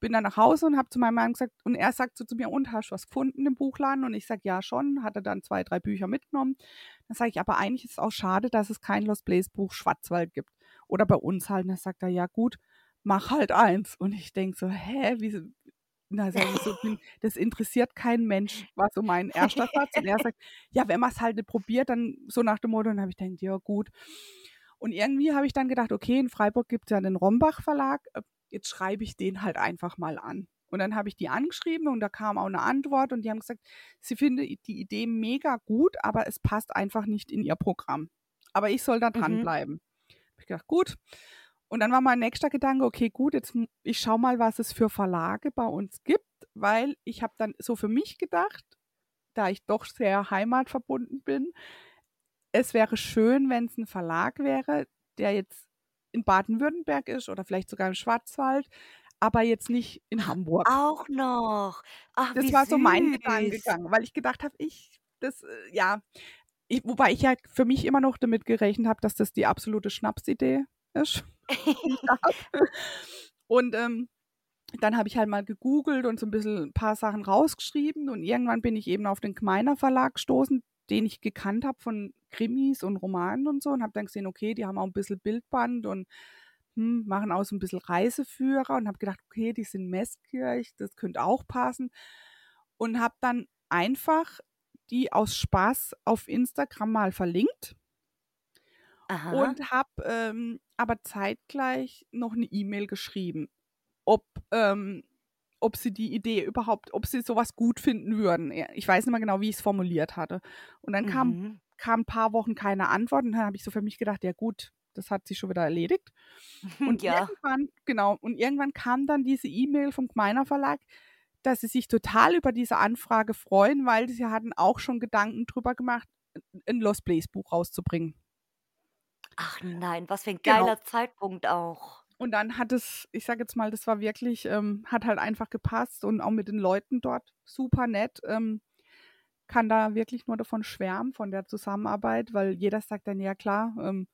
Bin dann nach Hause und habe zu meinem Mann gesagt, und er sagt so zu mir, und hast du was gefunden im Buchladen? Und ich sage, ja schon, hatte dann zwei, drei Bücher mitgenommen. Dann sage ich, aber eigentlich ist es auch schade, dass es kein Lost Place Buch Schwarzwald gibt. Oder bei uns halt. Und dann sagt er, ja gut, mach halt eins. Und ich denke so, hä, wie, na, so, das interessiert keinen Mensch, war so mein erster Satz. Und er sagt, ja, wenn man es halt nicht probiert, dann so nach dem Motto, dann habe ich gedacht, ja gut. Und irgendwie habe ich dann gedacht, okay, in Freiburg gibt es ja den Rombach Verlag, jetzt schreibe ich den halt einfach mal an. Und dann habe ich die angeschrieben und da kam auch eine Antwort und die haben gesagt, sie finde die Idee mega gut, aber es passt einfach nicht in ihr Programm. Aber ich soll da Mhm. dranbleiben. Hab ich gedacht, gut. Und dann war mein nächster Gedanke, okay, gut, jetzt ich schau mal, was es für Verlage bei uns gibt, weil ich habe dann so für mich gedacht, da ich doch sehr heimatverbunden bin, es wäre schön, wenn es ein Verlag wäre, der jetzt in Baden-Württemberg ist oder vielleicht sogar im Schwarzwald, aber jetzt nicht in Hamburg. Auch noch. Ach, Das war so mein süß. Gedankengang, weil ich gedacht habe, ich, das, äh, ja, ich, wobei ich ja für mich immer noch damit gerechnet habe, dass das die absolute Schnapsidee ist. Und ähm, dann habe ich halt mal gegoogelt und so ein bisschen ein paar Sachen rausgeschrieben und irgendwann bin ich eben auf den Gmeiner Verlag gestoßen, den ich gekannt habe von Krimis und Romanen und so und habe dann gesehen, okay, die haben auch ein bisschen Bildband und hm, machen auch so ein bisschen Reiseführer und habe gedacht, okay, die sind Messkirch, das könnte auch passen und habe dann einfach die aus Spaß auf Instagram mal verlinkt Aha. und habe ähm, aber zeitgleich noch eine E-Mail geschrieben, ob, ähm, ob sie die Idee überhaupt, ob sie sowas gut finden würden. Ich weiß nicht mehr genau, wie ich es formuliert hatte. Und dann kam, Mhm. kam ein paar Wochen keine Antwort und dann habe ich so für mich gedacht, ja gut, das hat sich schon wieder erledigt. Und Ja. irgendwann, genau, und irgendwann kam dann diese E-Mail vom Gmeiner Verlag, dass sie sich total über diese Anfrage freuen, weil sie hatten auch schon Gedanken drüber gemacht, ein Lost Place Buch rauszubringen. Ach nein, was für ein Genau. geiler Zeitpunkt auch. Und dann hat es, ich sage jetzt mal, das war wirklich, ähm, hat halt einfach gepasst und auch mit den Leuten dort super nett. Ähm, kann da wirklich nur davon schwärmen, von der Zusammenarbeit, weil jeder sagt dann, ja klar, ähm,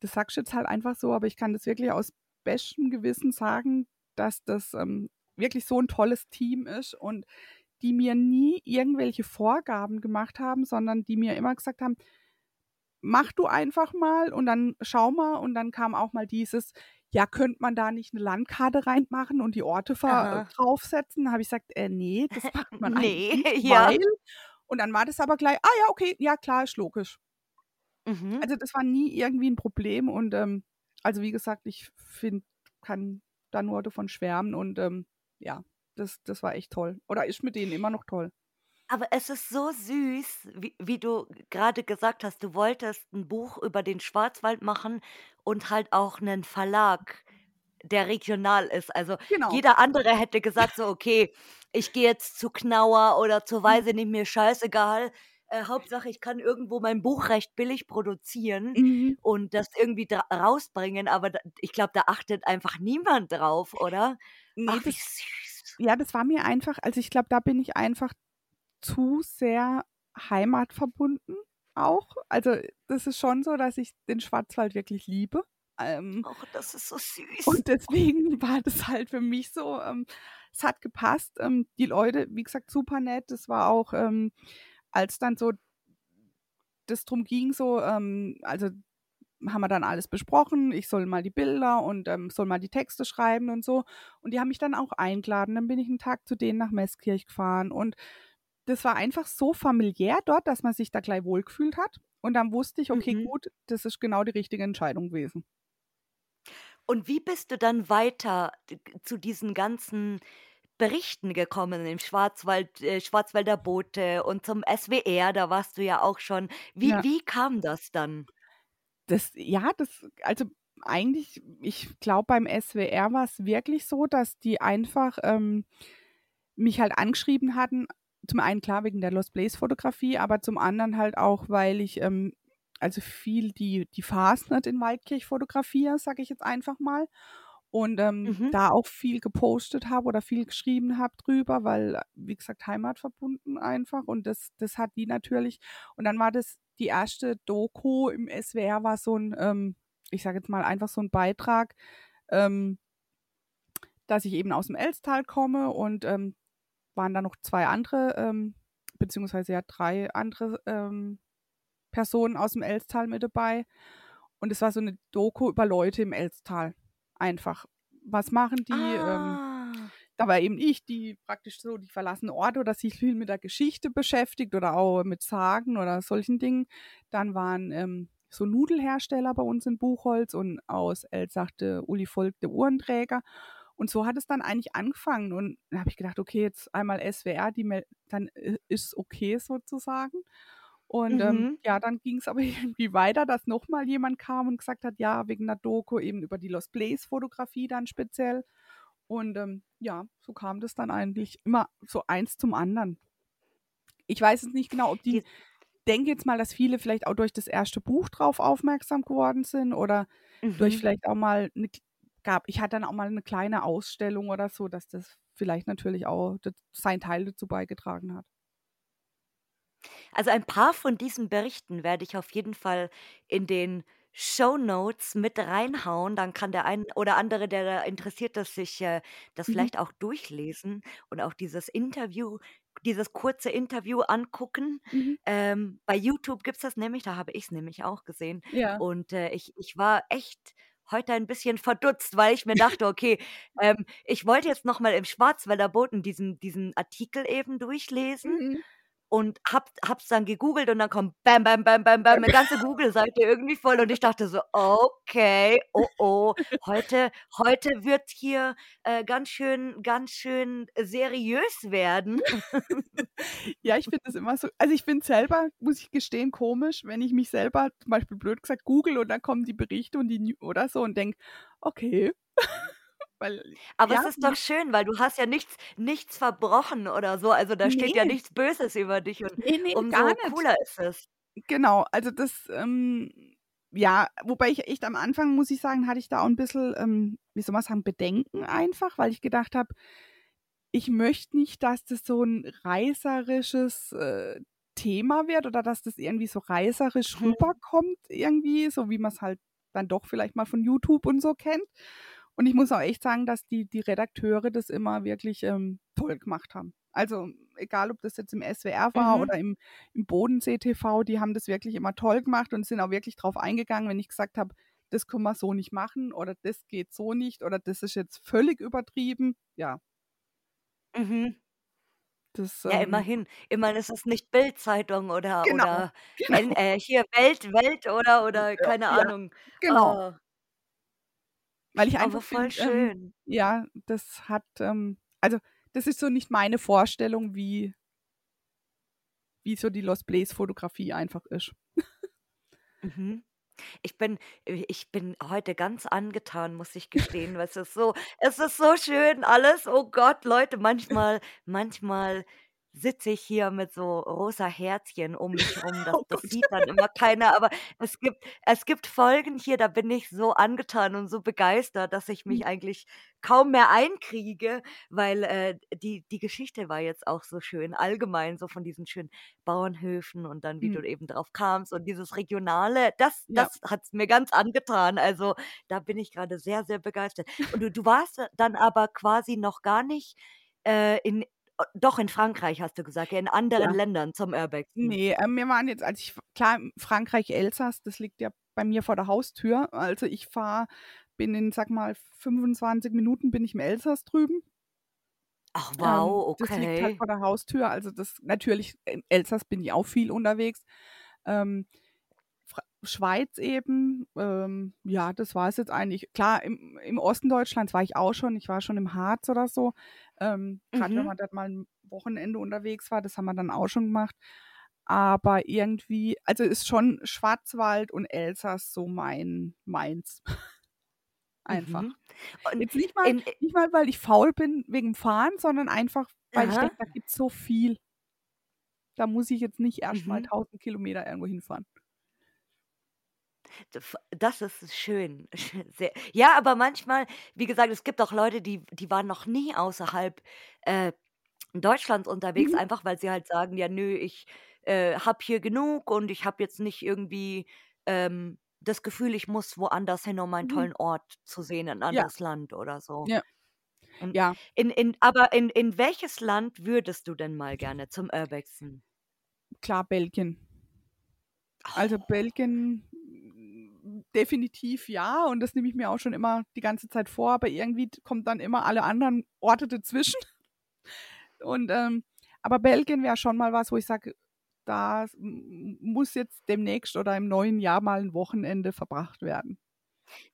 das sagst du jetzt halt einfach so, aber ich kann das wirklich aus bestem Gewissen sagen, dass das ähm, wirklich so ein tolles Team ist und die mir nie irgendwelche Vorgaben gemacht haben, sondern die mir immer gesagt haben, mach du einfach mal und dann schau mal und dann kam auch mal dieses, ja, könnte man da nicht eine Landkarte reinmachen und die Orte ver Aha. draufsetzen? Da habe ich gesagt, äh, nee, das macht man eigentlich Nee, nicht, ja. weil und dann war das aber gleich, ah ja, okay, ja klar, ist logisch. Mhm. Also das war nie irgendwie ein Problem und ähm, also wie gesagt, ich finde, kann da nur davon schwärmen und ähm, ja, das, das war echt toll. Oder ist mit denen immer noch toll. Aber es ist so süß, wie, wie du gerade gesagt hast, du wolltest ein Buch über den Schwarzwald machen und halt auch einen Verlag, der regional ist. Also Genau. jeder andere hätte gesagt, so, okay, ich gehe jetzt zu Knauer oder zu Weise nicht mir scheißegal. Äh, Hauptsache, ich kann irgendwo mein Buch recht billig produzieren Mhm. und das irgendwie rausbringen. Aber da, ich glaube, da achtet einfach niemand drauf, oder? Nee, Ach, wie süß. ja, das war mir einfach, also ich glaube, da bin ich einfach zu sehr heimatverbunden auch. Also das ist schon so, dass ich den Schwarzwald wirklich liebe. Ähm, Och, das ist so süß. und deswegen war das halt für mich so, ähm, es hat gepasst. Ähm, die Leute, wie gesagt, super nett. Das war auch, ähm, als dann so das drum ging, so, ähm, also haben wir dann alles besprochen. Ich soll mal die Bilder und ähm, soll mal die Texte schreiben und so. Und die haben mich dann auch eingeladen. Dann bin ich einen Tag zu denen nach Meßkirch gefahren. Und das war einfach so familiär dort, dass man sich da gleich wohlgefühlt hat. Und dann wusste ich, okay, Mhm. gut, das ist genau die richtige Entscheidung gewesen. Und wie bist du dann weiter d zu diesen ganzen Berichten gekommen im Schwarzwald äh, Schwarzwälder Bote und zum SWR, da warst du ja auch schon. Wie Ja. wie kam das dann? Das ja, das also eigentlich, ich glaube, beim SWR war es wirklich so, dass die einfach, ähm, mich halt angeschrieben hatten. Zum einen klar wegen der Lost Place Fotografie, aber zum anderen halt auch, weil ich, ähm, also viel die die Fasnet in Waldkirch fotografiere, sage ich jetzt einfach mal. Und, ähm, Mhm. da auch viel gepostet habe oder viel geschrieben habe drüber, weil, wie gesagt, heimatverbunden einfach und das das hat die natürlich und dann war das die erste Doku im SWR war so 'n, ähm, ich sage jetzt mal einfach so 'n Beitrag, ähm dass ich eben aus'm Elstal komme und, ähm, waren da noch 2 andere, ähm, beziehungsweise ja 3 andere, ähm, Personen aus'm Elstal mit dabei. Und es war so 'ne Doku über Leute im Elstal. Einfach. Was machen die? Ähm, Ah. da war eben ich, die praktisch so die verlassene Orte oder sich viel mit der Geschichte beschäftigt oder auch mit Sagen oder solchen Dingen. Dann waren, ähm, so Nudelhersteller bei uns in Buchholz und aus Elsach der Uli Volk, der Uhrenträger. Und so hat es dann eigentlich angefangen. Und dann habe ich gedacht: „Okay, jetzt einmal SWR, die mel dann i ist okay sozusagen.“ Und, ähm, Mhm. ja, dann ging's aber irgendwie weiter, dass noch mal jemand kam und gesagt hat, ja, wegen 'ner Doku eben über die Lost Place Fotografie dann speziell. Und, ähm, ja, so kam das dann eigentlich immer so eins zum anderen. Ich weiß jetzt nicht genau, ob die Die denke jetzt mal, dass viele vielleicht auch durch das erste Buch drauf aufmerksam geworden sind oder durch Mhm. vielleicht auch mal 'ne k gab ich hatte dann auch mal 'ne kleine Ausstellung oder so, dass das vielleicht natürlich auch d seinen Teil dazu beigetragen hat. Also, ein paar von diesen Berichten werde ich auf jeden Fall in den Shownotes mit reinhauen. Dann kann der ein oder andere, der da interessiert ist, sich, äh, das Mhm. vielleicht auch durchlesen und auch dieses Interview dieses kurze Interview angucken. Mhm. Ähm, bei YouTube gibt's das nämlich, da habe ich's nämlich auch gesehen. Ja. Und, äh, ich ich war echt heute ein bisschen verdutzt, weil ich mir dachte: „Okay, ähm, ich wollte jetzt noch mal im Schwarzwälder Boten diesen diesen Artikel eben durchlesen Mhm. Und habe es dann gegoogelt und dann kommt bam, bam, bam, bam, bam, 'ne ganze Google-Seite irgendwie voll und ich dachte so: „Okay, oh, oh, heute heute wird hier, äh, ganz schön ganz schön seriös werden.“ Ja, ich finde das immer so also, ich finde es selber, muss ich gestehen, komisch, wenn ich mich selber zum Beispiel blöd gesagt google und dann kommen die Berichte und die oder so und denke: „Okay.“ Weil Aber ja, es ist doch schön, weil du hast ja nichts nichts verbrochen oder so. Also, da steht ja Ne. nichts Böses über dich und Ne, ne, gar umso cooler ist es. Genau, also das, ähm ja, wobei ich echt am Anfang, muss ich sagen, hatte ich da auch 'n bisschen, ähm, wie soll man sagen, Bedenken einfach, weil ich gedacht habe, ich möchte nicht, dass das so 'n reißerisches, äh, Thema wird oder dass das irgendwie so reißerisch Mhm. rüberkommt irgendwie, so wie man's halt dann doch vielleicht mal von YouTube und so kennt. Und ich muss auch echt sagen, dass die die Redakteure das immer wirklich, ähm, toll gemacht haben. Also, egal, ob das jetzt im SWR war Mhm. oder im im Bodensee TV, die haben das wirklich immer toll gemacht und sind auch wirklich drauf eingegangen, wenn ich gesagt habe: „Das können wir so nicht machen“ oder „Das geht so nicht“ oder „Das ist jetzt völlig übertrieben“, ja. Mhm. Das, Ja, ähm immerhin. Immerhin ist es nicht Bild-Zeitung oder Genau, oder genau. äh, hier Welt Welt oder oder ja, keine ja, Ahnung. genau. Oh. Weil ich Aber einfach voll finde, ähm, schön. ja, das hat, ähm also, das ist so nicht meine Vorstellung, wie wie so die Lost Place Fotografie einfach ist. Mhm. Ich bin äh, ich bin heute ganz angetan, muss ich gestehen, weil es ist so es ist so schön alles. Oh Gott, Leute, manchmal manchmal sitze ich hier mit so rosa Herzchen um mich rum. Das Oh das sieht dann immer keiner, aber es gibt es gibt Folgen hier, da bin ich so angetan und so begeistert, dass ich Mhm. mich eigentlich kaum mehr einkriege, weil, äh, die die Geschichte war jetzt auch so schön, allgemein so von diesen schönen Bauernhöfen und dann, wie du Mhm. eben drauf kamst und dieses Regionale, das Ja. das hat's mir ganz angetan. Also, da bin ich grade sehr, sehr begeistert. Und du du warst da dann aber quasi noch gar nicht, äh, in doch in Frankreich hast du gesagt, ja, in anderen Ja. Ländern zum Urbexen. Ne, ähm, wir waren jetzt als ich klar, Frankreich, Elsass, das liegt ja bei mir vor der Haustür. Also, ich fahre bin in, sage mal, 25 Minuten bin ich im Elsass drüben. Ach Ähm, wow, das liegt halt okay. vor der Haustür. Also, das natürlich im Elsass bin ich auch viel unterwegs. Ähm, Schweiz eben, ähm, ja, das war's jetzt eigentlich. Klar, im im Osten Deutschlands war ich auch schon. Ich war schon im Harz oder so. Ähm, grad wenn Mhm. man dort mal 'n Wochenende unterwegs war, das haben wir dann auch schon gemacht. Aber irgendwie also, ist schon Schwarzwald und Elsass so mein meins. Einfach. Mhm. Und Jetzt nicht mal in äh nicht mal, weil ich faul bin wegen Fahren, sondern einfach, weil ich Aha. denke, da gibt's so viel. Da muss ich jetzt nicht erst mal Mhm. 1.000 Kilometer irgendwo hinfahren. Das ist schön. Sch sehr ja, aber manchmal wie gesagt, es gibt auch Leute, die die waren noch nie außerhalb, äh, Deutschlands unterwegs, Mhm. einfach weil sie halt sagen: „Ja, nö, ich, äh, habe hier genug und ich habe jetzt nicht irgendwie, ähm, das Gefühl, ich muss woanders hin, um einen Mhm. tollen Ort zu sehen, 'n Ja. anderes Land oder so.“ Ja. Und Ja. in in aber in in welches Land würdest du denn mal gerne zum Urbexen? Klar, Belgien. Also, Oh. Belgien, definitiv ja und das nehme ich mir auch schon immer die ganze Zeit vor, aber irgendwie kommt dann immer alle anderen Orte dazwischen. Und, ähm aber Belgien wäre schon mal was, wo ich sage, da muss jetzt demnächst oder im neuen Jahr mal 'n Wochenende verbracht werden.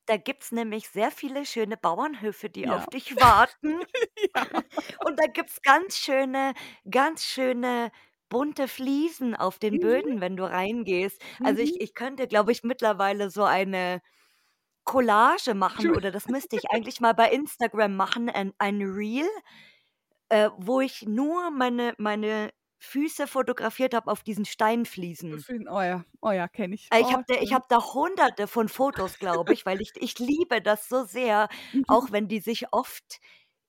Da gibt's nämlich sehr viele schöne Bauernhöfe, die Ja. auf dich warten. Ja. Und da gibt's ganz schöne ganz schöne bunte Fliesen auf den Mhm. Böden, wenn du reingehst. Also, Mhm. ich ich könnte, glaube ich, mittlerweile so eine Collage machen oder das müsste ich eigentlich mal bei Instagram machen, ein ein Reel, äh, wo ich nur meine meine Füße fotografiert habe auf diesen Steinfliesen. Oh ja, oh ja, kenne ich. Äh, ich Oh, habe da ich schön. habe da Hunderte von Fotos, glaube ich, weil ich ich liebe das so sehr, Mhm. auch wenn die sich oft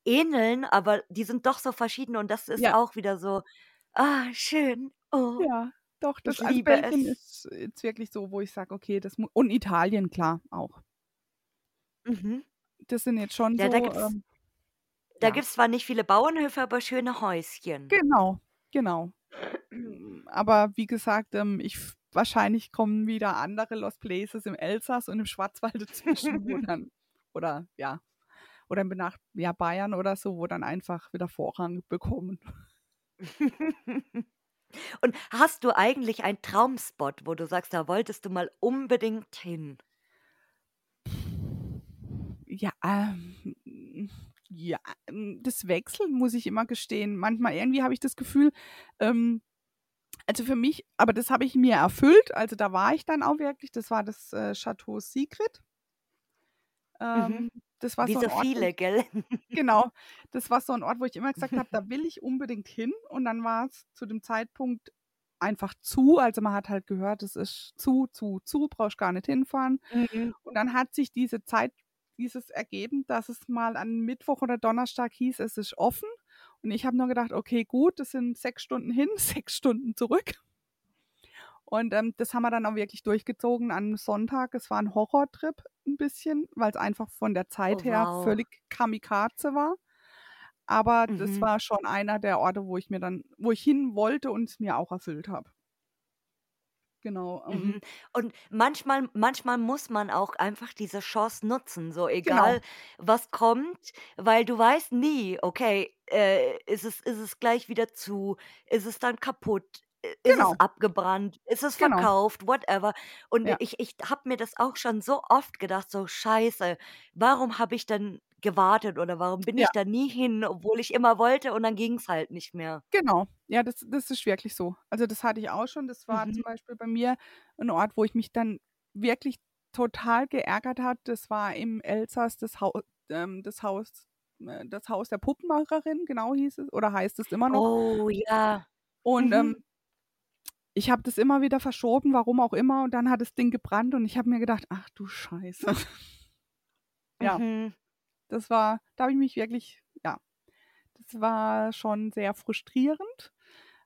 ähneln, aber die sind doch so verschieden und das ist Ja. auch wieder so, ah, schön. Oh, Ja, doch, ich das also, liebe Belgien es. ist jetzt wirklich so, wo ich sage: „Okay, das mu“ und Italien, klar, auch. Mhm. Das sind jetzt schon Ja, da so, ähm da ja. gibt's zwar nicht viele Bauernhöfe, aber schöne Häuschen. Genau, genau. Hm, aber wie gesagt, ähm, ich wahrscheinlich kommen wieder andere Lost Places im Elsass und im Schwarzwald dazwischen, wo dann oder ja, oder in benach ja, Bayern oder so, wo dann einfach wieder Vorrang bekommen. Und hast du eigentlich einen Traumspot, wo du sagst, da wolltest du mal unbedingt hin? Ja, ähm, ja, hm, das wechselt, muss ich immer gestehen. Manchmal irgendwie habe ich das Gefühl, ähm also, für mich aber das habe ich mir erfüllt, also, da war ich dann auch wirklich, das war das, äh, Château Mhm. Ähm, das war Wie so so Ort, viele, gell? genau, das war so 'n Ort, wo ich immer gesagt habe, da will ich unbedingt hin und dann war's zu dem Zeitpunkt einfach zu. Also, man hat halt gehört, es ist zu, zu, zu, brauchst gar nicht hinfahren. Mhm. Und dann hat sich diese Zeit dieses ergeben, dass es mal an Mittwoch oder Donnerstag hieß, es ist offen. Und ich habe nur gedacht: „Okay, gut, das sind 6 Stunden hin, 6 Stunden zurück.“ Und, ähm, das haben wir dann auch wirklich durchgezogen an Sonntag. Es war 'n Horrortrip 'n bisschen, weil's einfach von der Oh, Zeit her wow. völlig Kamikaze war. Aber das Mhm. war schon einer der Orte, wo ich mir dann wo ich hin wollte und es mir auch erfüllt habe. Genau, ähm Mhm. Und manchmal manchmal muss man auch einfach diese Chance nutzen, so Genau. egal was kommt, weil du weißt nie, okay, äh, ist es ist es gleich wieder zu? Ist es dann kaputt? Ist es Genau. abgebrannt? Ist es Genau. verkauft? Whatever. Und Ja. ich ich habe mir das auch schon so oft gedacht, so: „Scheiße, warum habe ich denn gewartet oder warum bin Ja. ich da nie hin, obwohl ich immer wollte?“ Und dann ging's halt nicht mehr. Genau. Ja, das das ist wirklich so. Also, das hatte ich auch schon. Das war Mhm. zum Beispiel bei mir 'n Ort, wo ich mich dann wirklich total geärgert habe. Das war im Elsass das Hau ähm, das Haus äh, das Haus der Puppenmacherin, genau hieß es, oder heißt es immer noch. Oh ja. Und Mhm. ähm, ich habe das immer wieder verschoben, warum auch immer, und dann hat das Ding gebrannt und ich habe mir gedacht, ach du Scheiße. ja, Mhm. das war, da habe ich mich wirklich, ja, das war schon sehr frustrierend.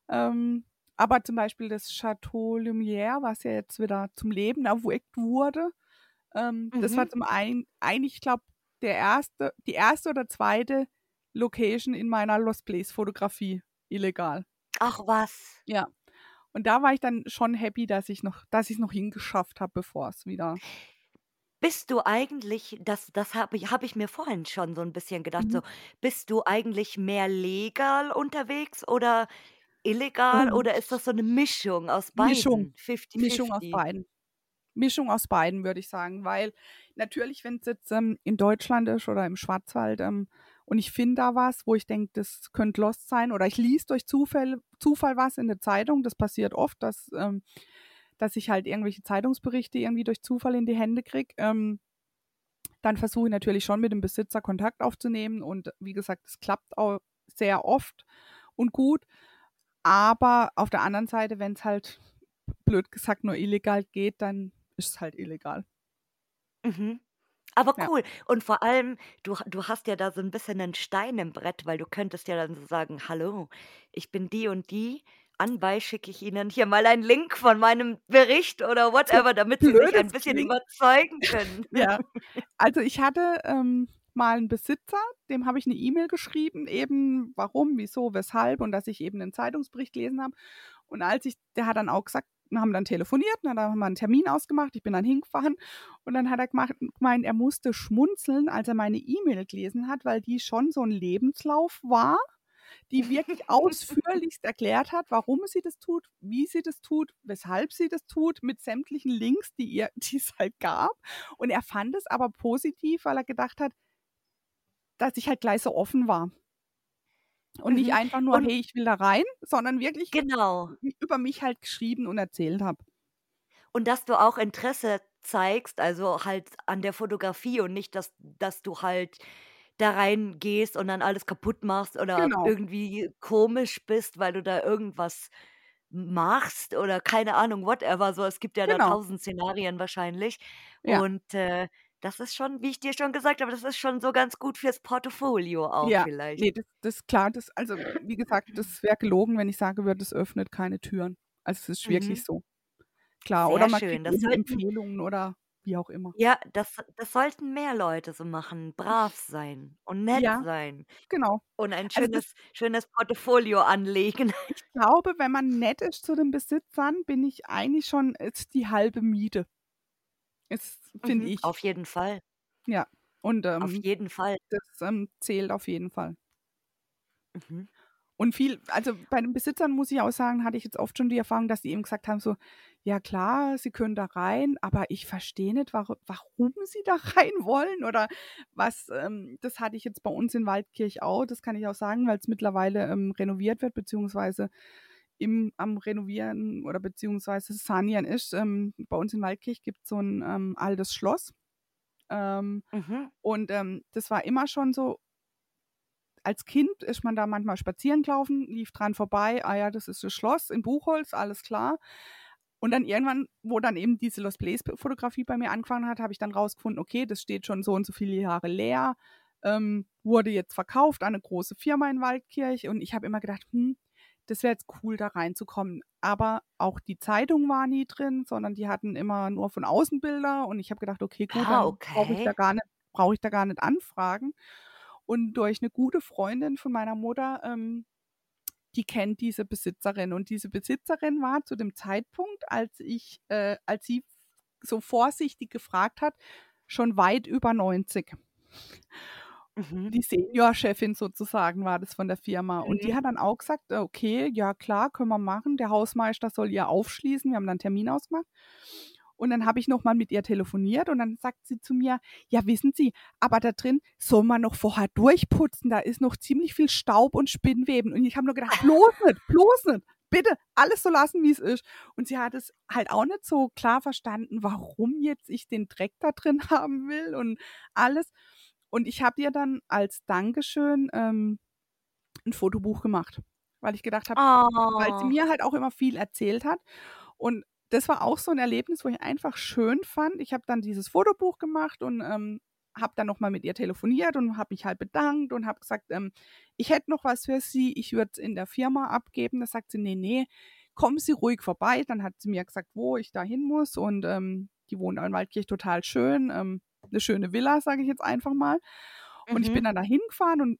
Ähm, aber zum Beispiel das Chateau Lumière, was ja jetzt wieder zum Leben erweckt wurde, ähm, das war Mhm. zum einen, eigentlich, ich glaube, der erste, die erste oder zweite Location in meiner Lost Place Fotografie illegal. Ach was. Ja. Und da war ich dann schon happy, dass ich noch, dass ich es noch hingeschafft habe, bevor es wieder. Bist du eigentlich, das, das habe ich, hab ich mir vorhin schon so ein bisschen gedacht, Mhm. so, bist du eigentlich mehr legal unterwegs oder illegal Ähm, oder ist das so eine Mischung aus Mischung. beiden? Mischung aus 50-50? beiden. Mischung aus beiden, würde ich sagen. Weil natürlich, wenn es jetzt ähm, in Deutschland ist oder im Schwarzwald ähm, und ich finde da was, wo ich denke, das könnte lost sein oder ich lese durch Zufall, Zufall was in der Zeitung, das passiert oft, dass, ähm, dass ich halt irgendwelche Zeitungsberichte irgendwie durch Zufall in die Hände kriege. Ähm, dann versuche ich natürlich schon mit dem Besitzer Kontakt aufzunehmen und wie gesagt, es klappt auch sehr oft und gut. Aber auf der anderen Seite, wenn es halt blöd gesagt nur illegal geht, dann ist es halt illegal. Mhm. Aber Ja. cool. Und vor allem, du, du hast ja da so ein bisschen einen Stein im Brett, weil du könntest ja dann so sagen, hallo, ich bin die und die. Anbei schicke ich Ihnen hier mal einen Link von meinem Bericht oder whatever, damit Sie sich ein bisschen klingt. überzeugen können. Ja. Also ich hatte ähm, mal einen Besitzer, dem habe ich eine E-Mail geschrieben, eben warum, wieso, weshalb und dass ich eben einen Zeitungsbericht gelesen habe. Und als ich, der hat dann auch gesagt, haben dann telefoniert, und dann haben wir einen Termin ausgemacht, ich bin dann hingefahren und dann hat er gemacht, gemeint, er musste schmunzeln, als er meine E-Mail gelesen hat, weil die schon so ein Lebenslauf war, die wirklich ausführlichst erklärt hat, warum sie das tut, wie sie das tut, weshalb sie das tut, mit sämtlichen Links, die ihr, die es halt gab. Und er fand es aber positiv, weil er gedacht hat, dass ich halt gleich so offen war. Und nicht Mhm. einfach nur, Und hey, ich will da rein, sondern wirklich genau. über mich halt geschrieben und erzählt habe. Und dass du auch Interesse zeigst, also halt an der Fotografie und nicht, dass, dass du halt da reingehst und dann alles kaputt machst oder Genau. irgendwie komisch bist, weil du da irgendwas machst oder keine Ahnung, whatever. So, es gibt ja da Genau. tausend Szenarien wahrscheinlich. Ja. Und äh, das ist schon, wie ich dir schon gesagt habe, das ist schon so ganz gut fürs Portfolio auch Ja, vielleicht. nee, das, das ist klar, das, also wie gesagt, das wäre gelogen, wenn ich sage würde, das öffnet keine Türen. Also es ist wirklich Mhm. so. Klar, oder Sehr man schön. kriegt sollten, Empfehlungen oder wie auch immer. ja, das, das sollten mehr Leute so machen. Brav sein und nett Ja, sein genau. und ein Also das, schönes, schönes Portfolio anlegen. ich glaube, wenn man nett ist zu den Besitzern, bin ich eigentlich schon, ist die halbe Miete. Ist, finde Mhm, ich. auf jeden Fall. Ja. Und Auf ähm, jeden Fall. das ähm, zählt auf jeden Fall. Mhm. Und viel, also bei den Besitzern muss ich auch sagen, hatte ich jetzt oft schon die Erfahrung, dass die eben gesagt haben, so, ja klar, sie können da rein, aber ich verstehe nicht, warum, warum sie da rein wollen oder was, ähm, das hatte ich jetzt bei uns in Waldkirch auch, das kann ich auch sagen, weil es mittlerweile ähm, renoviert wird, beziehungsweise im, am Renovieren oder beziehungsweise Sanieren ist. Ähm, bei uns in Waldkirch gibt es so ein ähm, altes Schloss. Ähm, Mhm. und ähm, das war immer schon so, als Kind ist man da manchmal spazieren gelaufen, lief dran vorbei, ah ja, das ist das Schloss in Buchholz, alles klar. Und dann irgendwann, wo dann eben diese Lost Place Fotografie bei mir angefangen hat, habe ich dann rausgefunden, okay, das steht schon so und so viele Jahre leer, ähm, wurde jetzt verkauft an eine große Firma in Waldkirch und ich habe immer gedacht, hm, das wäre jetzt cool, da reinzukommen. Aber auch die Zeitung war nie drin, sondern die hatten immer nur von außen Bilder und ich habe gedacht, okay, gut, Ah, dann brauche ich da okay. gar nicht, brauche ich da gar nicht anfragen. Und durch eine gute Freundin von meiner Mutter, ähm, die kennt diese Besitzerin. Und diese Besitzerin war zu dem Zeitpunkt, als ich, äh, als sie so vorsichtig gefragt hat, schon weit über 90. Mhm. Die Seniorchefin sozusagen war das von der Firma. Und die Mhm. hat dann auch gesagt, äh, okay, ja klar, können wir machen. Der Hausmeister soll ihr aufschließen. Wir haben dann einen Termin ausgemacht. Und dann habe ich nochmal mit ihr telefoniert und dann sagt sie zu mir, ja wissen Sie, aber da drin soll man noch vorher durchputzen, da ist noch ziemlich viel Staub und Spinnweben. Und ich habe nur gedacht, bloß nicht, bloß nicht, bitte, alles so lassen, wie es ist. Und sie hat es halt auch nicht so klar verstanden, warum jetzt ich den Dreck da drin haben will und alles. Und ich habe ihr dann als Dankeschön ähm, ein Fotobuch gemacht, weil ich gedacht habe, weil sie Oh. mir halt auch immer viel erzählt hat. Und das war auch so ein Erlebnis, wo ich einfach schön fand. Ich habe dann dieses Fotobuch gemacht und ähm, habe dann nochmal mit ihr telefoniert und habe mich halt bedankt und habe gesagt, ähm, ich hätte noch was für sie, ich würde es in der Firma abgeben. Da sagt sie, nee, nee, kommen Sie ruhig vorbei. Dann hat sie mir gesagt, wo ich da hin muss und ähm, die wohnt in Waldkirch total schön, ähm, eine schöne Villa, sage ich jetzt einfach mal. Und ich bin Mhm. dann da hingefahren und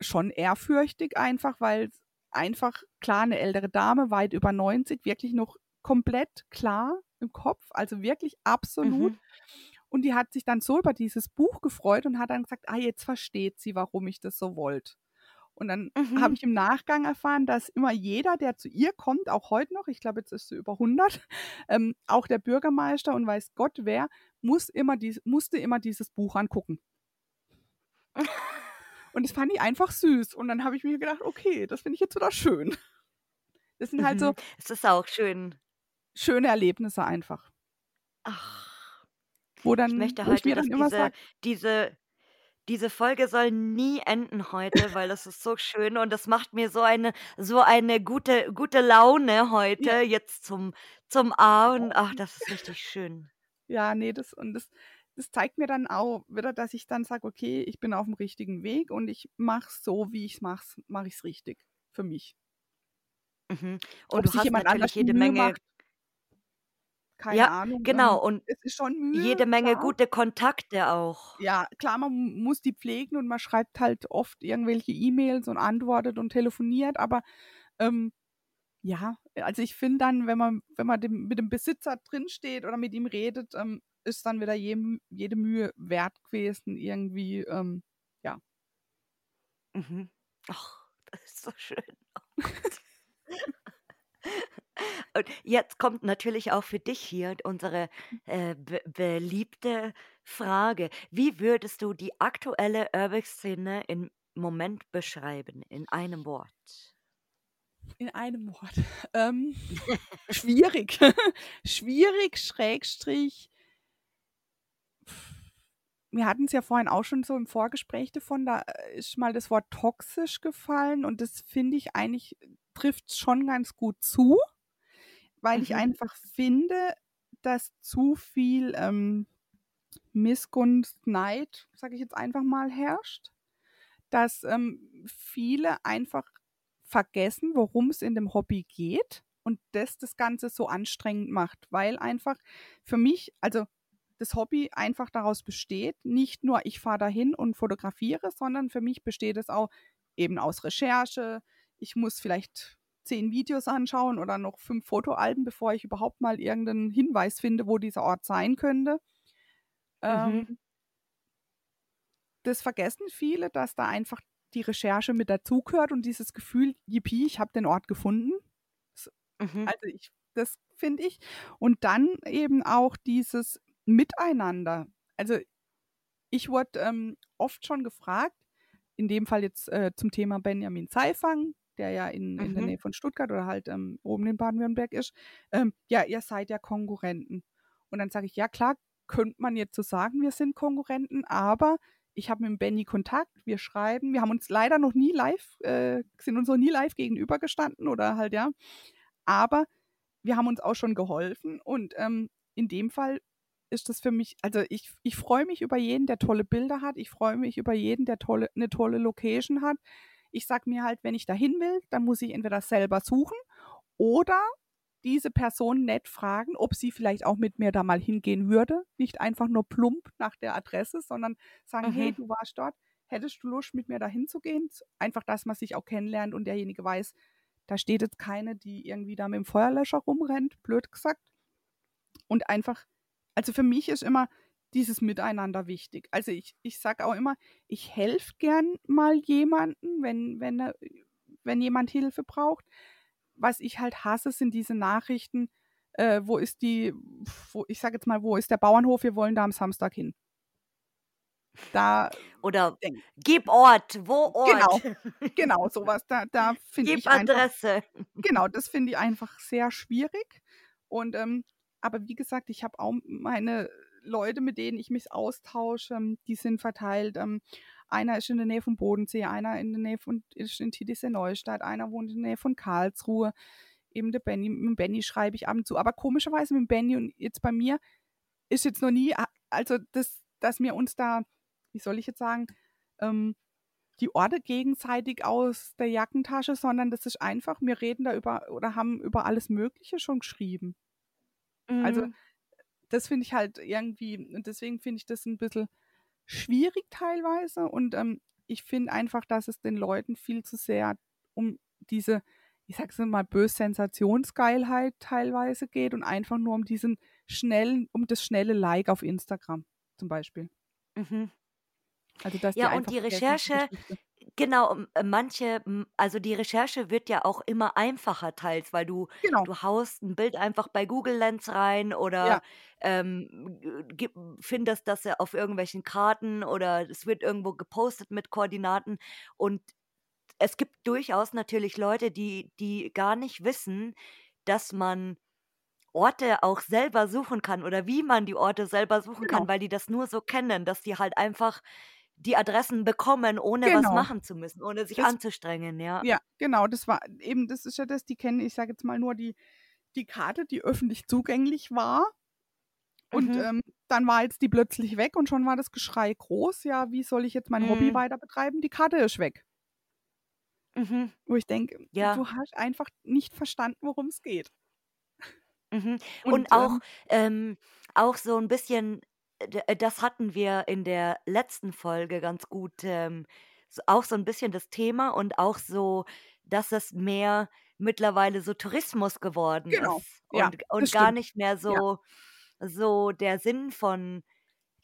schon ehrfürchtig einfach, weil einfach klar eine ältere Dame, weit über 90, wirklich noch komplett klar im Kopf, also wirklich absolut. Mhm. Und die hat sich dann so über dieses Buch gefreut und hat dann gesagt, ah, jetzt versteht sie, warum ich das so wollte. Und dann habe Mhm. ich im Nachgang erfahren, dass immer jeder, der zu ihr kommt, auch heute noch, ich glaube, jetzt ist sie über 100, ähm, auch der Bürgermeister und weiß Gott wer, muss immer dies, musste immer dieses Buch angucken. Und das fand ich einfach süß. Und dann habe ich mir gedacht, okay, das finde ich jetzt wieder schön. Das sind halt so Mhm. Es ist auch schön. schöne Erlebnisse einfach. Ach, Wo ich dann, möchte wo ich mir dann immer diese, diese, diese Folge soll nie enden heute, weil das ist so schön und das macht mir so eine, so eine gute, gute Laune heute ja, jetzt zum, zum Abend. Ach, das ist richtig schön. ja, nee, das und das, das zeigt mir dann auch wieder, dass ich dann sage, okay, ich bin auf dem richtigen Weg und ich mache es so, wie ich es mache, mache ich es richtig für mich. Mhm. Ob Und du sich hast jemand natürlich anders jede Mühe Menge, macht, keine ja, Ahnung. genau, Ähm, und es ist schon jede Mühe, Menge klar. gute Kontakte auch. Ja, klar, man mu- muss die pflegen und man schreibt halt oft irgendwelche E-Mails und antwortet und telefoniert, aber ähm, ja, also ich finde dann, wenn man, wenn man dem, mit dem Besitzer drinsteht oder mit ihm redet, ähm, ist dann wieder je, jede Mühe wert gewesen, irgendwie, ähm, ja. Mhm. Ach, das ist so schön. Und jetzt kommt natürlich auch für dich hier unsere äh, be beliebte Frage. Wie würdest du die aktuelle Urbex-Szene im Moment beschreiben, in einem Wort? In einem Wort. Ähm, schwierig. schwierig, Schrägstrich. Wir hatten es ja vorhin auch schon so im Vorgespräch davon, da äh, ist mal das Wort toxisch gefallen und das finde ich eigentlich trifft schon ganz gut zu, weil ich Mhm. einfach finde, dass zu viel ähm, Missgunst, Neid, sage ich jetzt einfach mal, herrscht. Dass ähm, viele einfach vergessen, worum es in dem Hobby geht und das das Ganze so anstrengend macht, weil einfach für mich, also das Hobby einfach daraus besteht, nicht nur ich fahre dahin und fotografiere, sondern für mich besteht es auch eben aus Recherche. Ich muss vielleicht zehn Videos anschauen oder noch fünf Fotoalben, bevor ich überhaupt mal irgendeinen Hinweis finde, wo dieser Ort sein könnte. Mhm. Ähm, das vergessen viele, dass da einfach die Recherche mit dazugehört und dieses Gefühl, yippie, ich habe den Ort gefunden. Mhm. Also ich, das finde ich. Und dann eben auch dieses Miteinander. Also ich wurde ähm, oft schon gefragt, in dem Fall jetzt äh, zum Thema Benjamin Zeifang, der ja in, in der Mhm. Nähe von Stuttgart oder halt ähm, oben in Baden-Württemberg ist, ähm, ja, ihr seid ja Konkurrenten. Und dann sage ich, ja klar, könnte man jetzt so sagen, wir sind Konkurrenten, aber ich habe mit Benny Kontakt, wir schreiben, wir haben uns leider noch nie live, äh, sind uns noch nie live gegenübergestanden oder halt ja, aber wir haben uns auch schon geholfen und ähm, in dem Fall ist das für mich, also ich, ich freue mich über jeden, der tolle Bilder hat, ich freue mich über jeden, der tolle, eine tolle Location hat. Ich sage mir halt, wenn ich dahin will, dann muss ich entweder selber suchen oder diese Person nett fragen, ob sie vielleicht auch mit mir da mal hingehen würde. Nicht einfach nur plump nach der Adresse, sondern sagen, hey, Mhm. du warst dort, hättest du Lust, mit mir da hinzugehen? Einfach, dass man sich auch kennenlernt und derjenige weiß, da steht jetzt keine, die irgendwie da mit dem Feuerlöscher rumrennt, blöd gesagt. Und einfach, also für mich ist immer dieses Miteinander wichtig. Also ich, ich sage auch immer, ich helfe gern mal jemanden, wenn, wenn, wenn jemand Hilfe braucht. Was ich halt hasse, sind diese Nachrichten, äh, wo ist die, wo, ich sage jetzt mal, wo ist der Bauernhof, wir wollen da am Samstag hin. Da, Oder denk, gib Ort, wo genau, Ort? genau, sowas, da, da finde Gib ich einfach, Adresse. genau, das finde ich einfach sehr schwierig. Und ähm, aber wie gesagt, ich habe auch meine Leute, mit denen ich mich austausche, die sind verteilt. Ähm, einer ist in der Nähe von Bodensee, einer in der Nähe von ist in Titisee Neustadt, einer wohnt in der Nähe von Karlsruhe. Eben der Benny, mit Benny schreibe ich ab und zu. Aber komischerweise mit Benny und jetzt bei mir ist jetzt noch nie, also das, dass wir uns da, wie soll ich jetzt sagen, ähm, die Orte gegenseitig aus der Jackentasche, sondern das ist einfach, wir reden da über oder haben über alles Mögliche schon geschrieben. Also, mhm. Also das finde ich halt irgendwie, und deswegen finde ich das ein bisschen schwierig teilweise. Und ähm, ich finde einfach, dass es den Leuten viel zu sehr um diese, ich sag's mal, böse Sensationsgeilheit teilweise geht und einfach nur um diesen schnellen, um das schnelle Like auf Instagram zum Beispiel. Mhm. Also, dass ja, und die Recherche, genau, äh, manche, also die Recherche wird ja auch immer einfacher teils, weil du, genau. du haust ein Bild einfach bei Google Lens rein oder ja. ähm, findest das auf irgendwelchen Karten oder es wird irgendwo gepostet mit Koordinaten und es gibt durchaus natürlich Leute, die, die gar nicht wissen, dass man Orte auch selber suchen kann oder wie man die Orte selber suchen genau. kann, weil die das nur so kennen, dass die halt einfach die Adressen bekommen, ohne was genau. machen zu müssen, ohne sich Das anzustrengen, ja. ja, genau, das war eben, das ist ja das, die kennen, ich sage jetzt mal nur die, die Karte, die öffentlich zugänglich war. Und Mhm. ähm, dann war jetzt die plötzlich weg und schon war das Geschrei groß. Ja, wie soll ich jetzt mein Hobby mhm. weiter betreiben? Die Karte ist weg. Mhm. Wo ich denke, Ja. du hast einfach nicht verstanden, worum es geht. Mhm. Und Und auch, ähm, ähm, auch so ein bisschen das hatten wir in der letzten Folge ganz gut, ähm, so auch so ein bisschen das Thema und auch so, dass es mehr mittlerweile so Tourismus geworden Genau, ist ja, und und gar nicht mehr Ja. so so der Sinn von: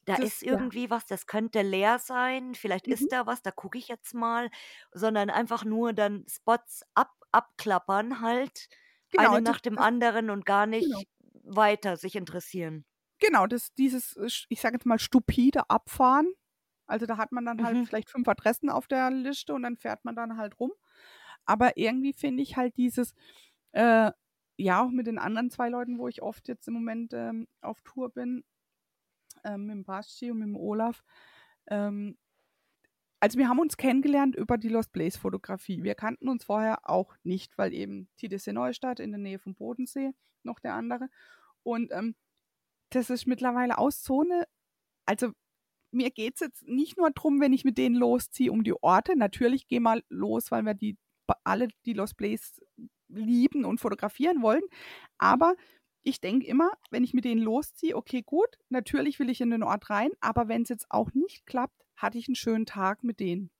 „Da Das ist ja. irgendwie was, das könnte leer sein, vielleicht Mhm. ist da was, da gucke ich jetzt mal“, sondern einfach nur dann Spots ab abklappern halt, Genau, eine nach dem anderen und gar genau. nicht weiter sich interessieren. Genau, das dieses, äh, ich sage jetzt mal, stupide Abfahren. Also, da hat man dann halt Mhm. vielleicht fünf Adressen auf der Liste und dann fährt man dann halt rum. Aber irgendwie finde ich halt dieses, äh, ja, auch mit den anderen zwei Leuten, wo ich oft jetzt im Moment, ähm, auf Tour bin, ähm, mit dem Basti und mit dem Olaf, ähm also, wir haben uns kennengelernt über die Lost Place Fotografie. Wir kannten uns vorher auch nicht, weil eben TDC Neustadt in der Nähe vom Bodensee, noch der andere. Und, ähm das ist mittlerweile aus so eine, also mir geht es jetzt nicht nur darum, wenn ich mit denen losziehe, um die Orte. Natürlich gehen wir los, weil wir die alle die Lost Place lieben und fotografieren wollen. Aber ich denke immer, wenn ich mit denen losziehe, okay, gut, natürlich will ich in den Ort rein, aber wenn es jetzt auch nicht klappt, hatte ich einen schönen Tag mit denen.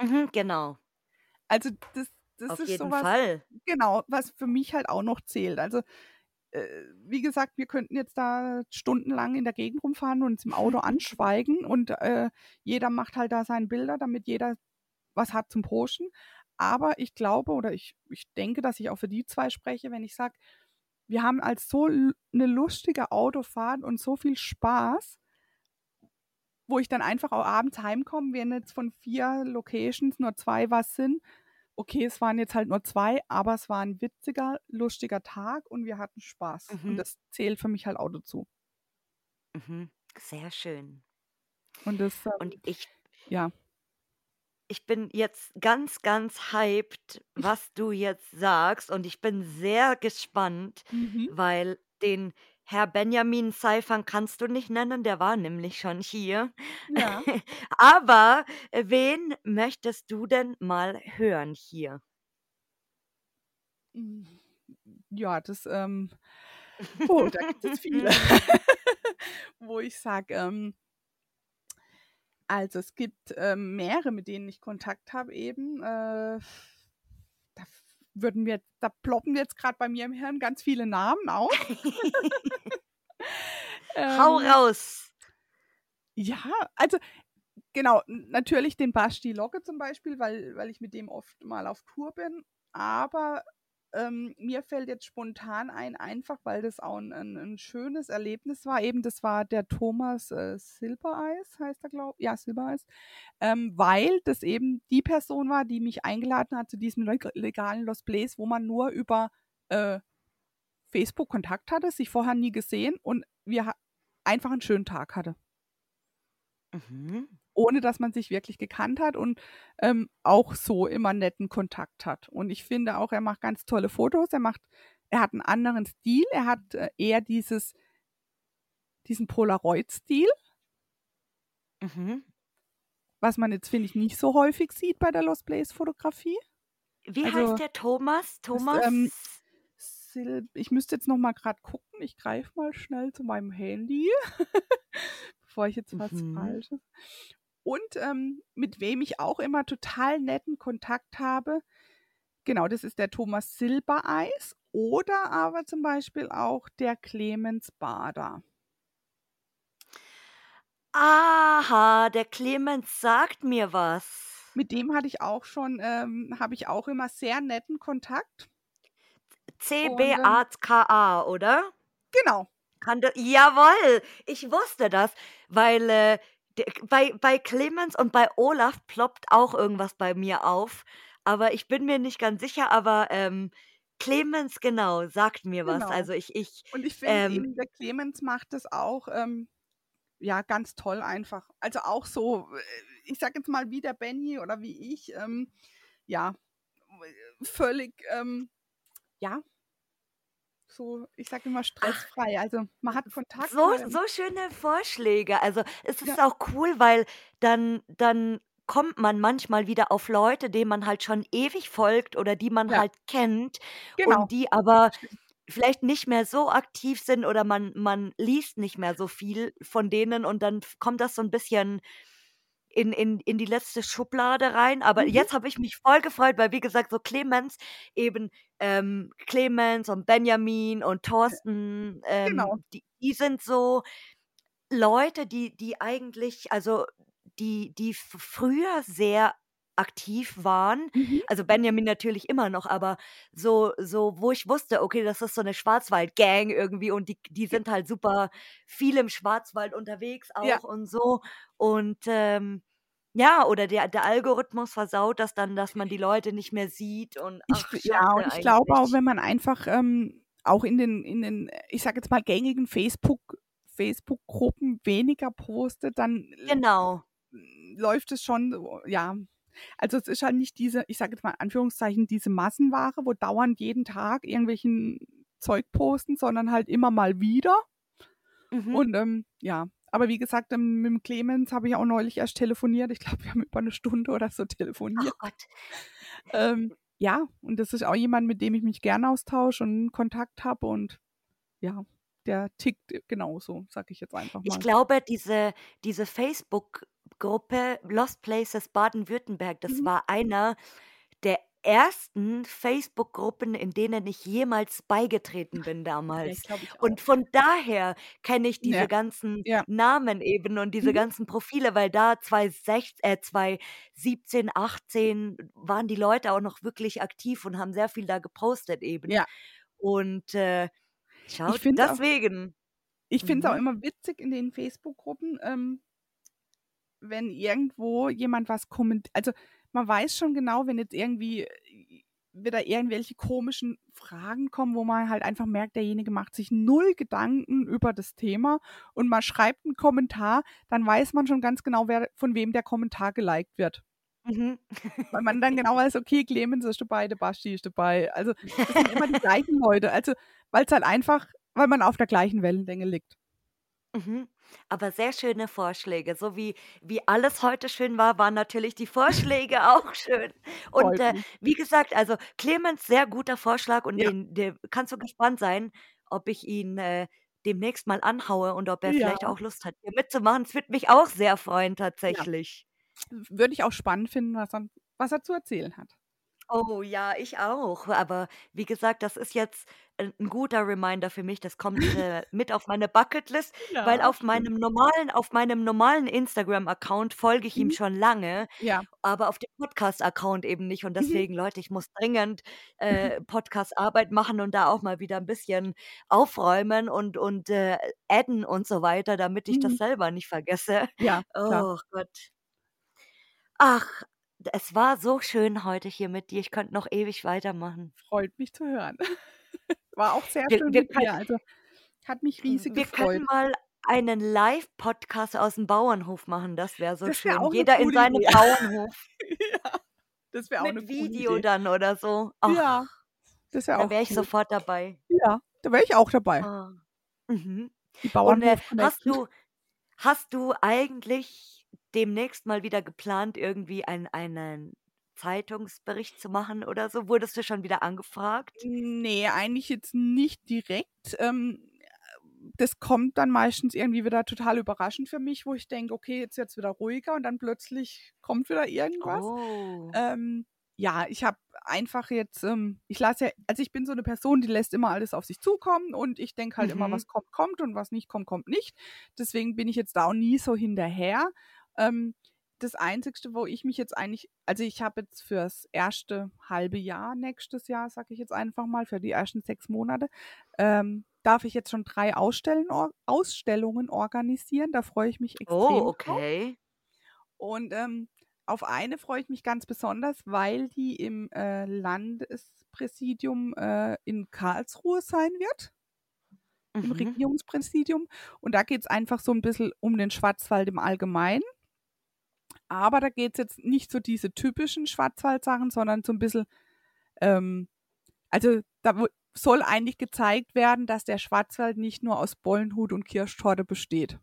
Mhm, genau. Also das, das Auf ist jeden sowas, Fall. genau, was für mich halt auch noch zählt. Also wie gesagt, wir könnten jetzt da stundenlang in der Gegend rumfahren und uns im Auto anschweigen und äh, jeder macht halt da seine Bilder, damit jeder was hat zum Posten. Aber ich glaube oder ich, ich denke, dass ich auch für die zwei spreche, wenn ich sage, wir haben als so eine lustige Autofahrt und so viel Spaß, wo ich dann einfach auch abends heimkomme, wenn jetzt von vier Locations nur zwei was sind, okay, es waren jetzt halt nur zwei, aber es war ein witziger, lustiger Tag und wir hatten Spaß. Und mhm. das zählt für mich halt auch dazu. Mhm. Sehr schön. Und das, Und ähm, ich, ja. ich bin jetzt ganz, ganz hyped, was du jetzt sagst. Und ich bin sehr gespannt, Mhm. weil den Herr Benjamin Seifern kannst du nicht nennen, der war nämlich schon hier. Ja. Aber äh, wen möchtest du denn mal hören hier? Hm, ja, das, ähm, oh, da gibt es viele, wo ich sage, ähm, also es gibt ähm, mehrere, mit denen ich Kontakt habe eben. Äh, würden wir, da ploppen jetzt gerade bei mir im Hirn ganz viele Namen auf. Hau ähm, raus! Ja, also genau, natürlich den Basti Locke zum Beispiel, weil, weil ich mit dem oft mal auf Tour bin. Aber ähm, mir fällt jetzt spontan ein, einfach weil das auch ein, ein, ein schönes Erlebnis war. Eben, das war der Thomas äh, Silbereis, heißt er, glaube ich. Ja, Silbereis. Ähm, weil das eben die Person war, die mich eingeladen hat zu diesem legalen Lost Place, wo man nur über äh, Facebook Kontakt hatte, sich vorher nie gesehen und wir einfach einen schönen Tag hatte. Mhm. Ohne dass man sich wirklich gekannt hat und ähm, auch so immer netten Kontakt hat. Und ich finde auch, er macht ganz tolle Fotos. Er macht, er hat einen anderen Stil. Er hat äh, eher dieses, diesen Polaroid-Stil, Mhm. was man jetzt, finde ich, nicht so häufig sieht bei der Lost Place-Fotografie. Wie Also, heißt der Thomas? Ähm, Thomas? Sil ich müsste jetzt noch mal gerade gucken. Ich greife mal schnell zu meinem Handy, bevor ich jetzt was Mhm. Falsches. Und ähm, mit wem ich auch immer total netten Kontakt habe, genau, das ist der Thomas Silbereis oder aber zum Beispiel auch der Clemens Bader. Aha, der Clemens sagt mir was. Mit dem hatte ich auch schon, ähm, habe ich auch immer sehr netten Kontakt. C-B-A-K-A, oder? genau, Kann das, jawohl, ich wusste das, weil äh, bei, bei Clemens und bei Olaf ploppt auch irgendwas bei mir auf. Aber ich bin mir nicht ganz sicher, aber ähm, Clemens, genau, sagt mir was. genau. Also ich, ich, Und ich finde ähm, eben, der Clemens macht das auch, ähm, ja, ganz toll einfach. Also auch so, äh, ich sag jetzt mal wie der Benny oder wie ich, ähm, ja, völlig, ähm, ja, so, ich sag immer stressfrei. Also man hat Kontakt. so, so schöne Vorschläge. Also es ist ja, auch cool, weil dann, dann kommt man manchmal wieder auf Leute, denen man halt schon ewig folgt oder die man ja, halt kennt genau. und die aber vielleicht nicht mehr so aktiv sind oder man, man liest nicht mehr so viel von denen und dann kommt das so ein bisschen in, in, in die letzte Schublade rein. Aber Mhm. jetzt habe ich mich voll gefreut, weil wie gesagt, so Clemens, eben ähm, Clemens und Benjamin und Thorsten, Genau. ähm, die, die sind so Leute, die, die eigentlich, also die, die früher sehr aktiv waren, Mhm. also Benjamin natürlich immer noch, aber so, so, wo ich wusste, okay, das ist so eine Schwarzwald-Gang irgendwie und die, die sind halt super viel im Schwarzwald unterwegs Ja, auch und so. Und ähm, ja, oder der, der Algorithmus versaut das dann, dass man die Leute nicht mehr sieht und ich, ach, ja, und ich glaube auch, wenn man einfach ähm, auch in den, in den, ich sag jetzt mal, gängigen Facebook, Facebook-Gruppen weniger postet, dann Genau. läuft es schon, so, ja. Also es ist halt nicht diese, ich sage jetzt mal in Anführungszeichen, diese Massenware, wo dauernd jeden Tag irgendwelchen Zeug posten, sondern halt immer mal wieder. Mhm. Und ähm, ja, aber wie gesagt, ähm, mit dem Clemens habe ich auch neulich erst telefoniert. Ich glaube, wir haben über eine Stunde oder so telefoniert. Ach Gott. Ähm, ja, und das ist auch jemand, mit dem ich mich gerne austausche und Kontakt habe und ja, der tickt genauso, sag ich jetzt einfach Ich mal. glaube, diese, diese Facebook-Gruppe Lost Places Baden-Württemberg, das Mhm. war einer der ersten Facebook-Gruppen, in denen ich jemals beigetreten bin Ja, damals. auch. Und von daher kenne ich diese Ja, ganzen ja. Namen eben und diese Mhm. ganzen Profile, weil da 2016, äh, 2017, 18 waren die Leute auch noch wirklich aktiv und haben sehr viel da gepostet eben. Ja, Und äh, schau, ich es auch, deswegen. ich finde es auch Mhm. immer witzig in den Facebook-Gruppen, ähm, wenn irgendwo jemand was kommentiert. Also man weiß schon genau, wenn jetzt irgendwie äh, wieder irgendwelche komischen Fragen kommen, wo man halt einfach merkt, derjenige macht sich null Gedanken über das Thema und man schreibt einen Kommentar, dann weiß man schon ganz genau, wer, von wem der Kommentar geliked wird. Mhm. Weil man dann genau weiß, okay, Clemens ist dabei, der Basti ist dabei. Also das sind immer die gleichen Leute. Also weil es halt einfach, weil man auf der gleichen Wellenlänge liegt. Mhm. Aber sehr schöne Vorschläge. So wie, wie alles heute schön war, waren natürlich die Vorschläge auch schön. Und Freut äh, mich. wie gesagt, also Clemens, sehr guter Vorschlag und Ja, den, der kannst du gespannt sein, ob ich ihn äh, demnächst mal anhaue und ob er ja, vielleicht auch Lust hat, hier mitzumachen. Es würde mich auch sehr freuen, ja. tatsächlich. Würde ich auch spannend finden, was er, was er zu erzählen hat. Oh ja, ich auch. Aber wie gesagt, das ist jetzt ein ein guter Reminder für mich. Das kommt äh, mit auf meine Bucketlist, weil Ja, auf meinem normalen, auf meinem normalen Instagram-Account folge ich ihm Mhm. schon lange, Ja. aber auf dem Podcast-Account eben nicht. Und Mhm. deswegen, Leute, ich muss dringend äh, Podcast-Arbeit machen und da auch mal wieder ein bisschen aufräumen und, und äh, adden und so weiter, damit ich das Mhm. selber nicht vergesse. Ja, klar. Oh Gott. Ach, es war so schön heute hier mit dir. Ich könnte noch ewig weitermachen. Freut mich zu hören. War auch sehr Wir, schön wir, mit dir. können, Also hat mich riesig wir können gefreut. mal einen Live-Podcast aus dem Bauernhof machen, das wäre so Das wäre schön. 'ne Jeder in gute seinem Idee. Bauernhof Ja, das wäre auch mit gute Video Idee. dann oder so. Ja, Ach, das wäre da auch wäre ich cool. sofort dabei. Ja, da wäre ich auch dabei. Ah, mhm. Die Und, äh, hast du hast du eigentlich demnächst mal wieder geplant, irgendwie ein einen Zeitungsbericht zu machen oder so? Wurdest du schon wieder angefragt? Ne, eigentlich jetzt nicht direkt. Ähm, das kommt dann meistens irgendwie wieder total überraschend für mich, wo ich denke: „Okay, jetzt wird's wieder ruhiger“ und dann plötzlich kommt wieder irgendwas. Oh. Ähm, ja, ich habe einfach jetzt, ähm ich lasse ja also, ich bin so 'ne Person, die lässt immer alles auf sich zukommen und ich denke halt immer, Mhm. was kommt, kommt und was nicht kommt, kommt nicht. Deswegen bin ich jetzt da auch nie so hinterher. Ähm, das Einzigste, wo ich mich jetzt eigentlich also, ich habe jetzt fürs erste halbe Jahr nächstes Jahr, sage ich jetzt einfach mal, für die ersten 6 Monate, ähm, darf ich jetzt schon 3 Ausstellen or Ausstellungen organisieren. Da freue ich mich extrem Oh, drauf. okay. Und, ähm, auf eine freue ich mich ganz besonders, weil die im, äh, Landespräsidium, äh, in Karlsruhe sein wird im Mhm. Regierungspräsidium. Und da geht's einfach so 'n bisschen um den Schwarzwald im Allgemeinen. Aber da geht's jetzt nicht so diese typischen Schwarzwaldsachen, sondern so 'n bisschen, ähm also, da soll eigentlich gezeigt werden, dass der Schwarzwald nicht nur aus Bollenhut und Kirschtorte besteht.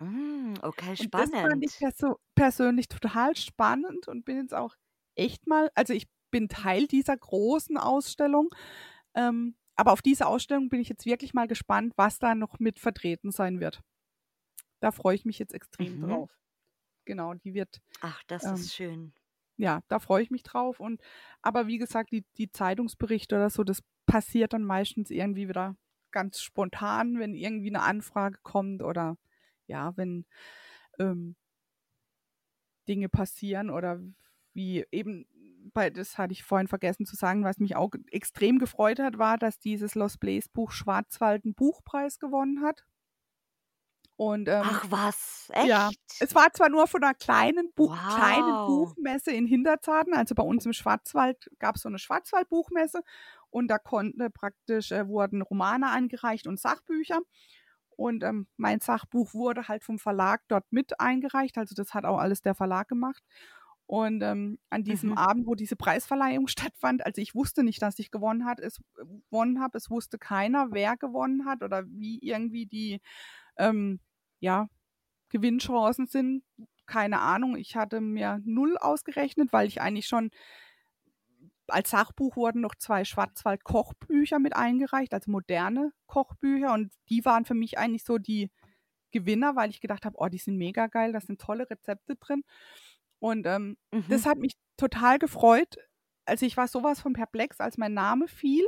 Hm, okay, Und das fand ich spannend. perso persönlich total spannend und bin jetzt auch echt mal also, ich bin Teil dieser großen Ausstellung, ähm, aber auf diese Ausstellung bin ich jetzt wirklich mal gespannt, was da noch mit vertreten sein wird. Da freue ich mich jetzt extrem Mhm. drauf. Genau, die wird Ach, das ähm, ist schön. ja, da freue ich mich drauf und aber wie gesagt, die die Zeitungsberichte oder so, das passiert dann meistens irgendwie wieder ganz spontan, wenn irgendwie 'ne Anfrage kommt oder ja, wenn, ähm Dinge passieren oder wie eben bei das hatte ich vorhin vergessen zu sagen, was mich auch extrem gefreut hat, war, dass dieses Lost Place Buch Schwarzwald 'n Buchpreis gewonnen hat. Und, ähm Ach was, ja, echt? es war zwar nur von 'ner kleinen Bu kleinen Wow. Buchmesse in Hinterzarten, also, bei uns im Schwarzwald gab's so 'ne Schwarzwaldbuchmesse und da konnte praktisch äh, wurden Romane eingereicht und Sachbücher. Und, ähm, mein Sachbuch wurde halt vom Verlag dort mit eingereicht, also, das hat auch alles der Verlag gemacht. Und, ähm, an diesem Mhm. Abend, wo diese Preisverleihung stattfand also, ich wusste nicht, dass ich gewonnen hat es gewonnen habe. Es wusste keiner, wer gewonnen hat oder wie irgendwie die, ähm, ja, Gewinnchancen sind. Keine Ahnung. Ich hatte mir 0 ausgerechnet, weil ich eigentlich schon als Sachbuch wurden noch 2 Schwarzwald-Kochbücher mit eingereicht, also, moderne Kochbücher und die waren für mich eigentlich so die Gewinner, weil ich gedacht habe: „Oh, die sind mega geil, da sind tolle Rezepte drin.“ Und, ähm, das Mhm. hat mich total gefreut. Also, ich war so was von perplex, als mein Name fiel,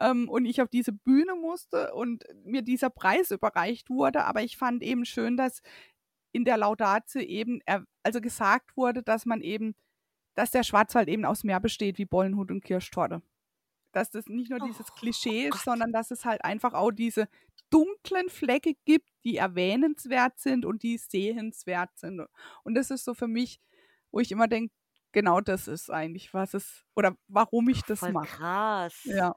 ähm, und ich auf diese Bühne musste und mir dieser Preis überreicht wurde. Aber ich fand eben schön, dass in der Laudatio eben er also, gesagt wurde, dass man eben dass der Schwarzwald eben aus mehr besteht wie Bollenhut und Kirschtorte. Dass das nicht nur dieses Oh Klischee ist, Gott. sondern dass es halt einfach auch diese dunklen Flecke gibt, die erwähnenswert sind und die sehenswert sind. Und das ist so für mich, wo ich immer denke, genau das ist eigentlich, was es oder warum ich das Voll mache. krass. Ja.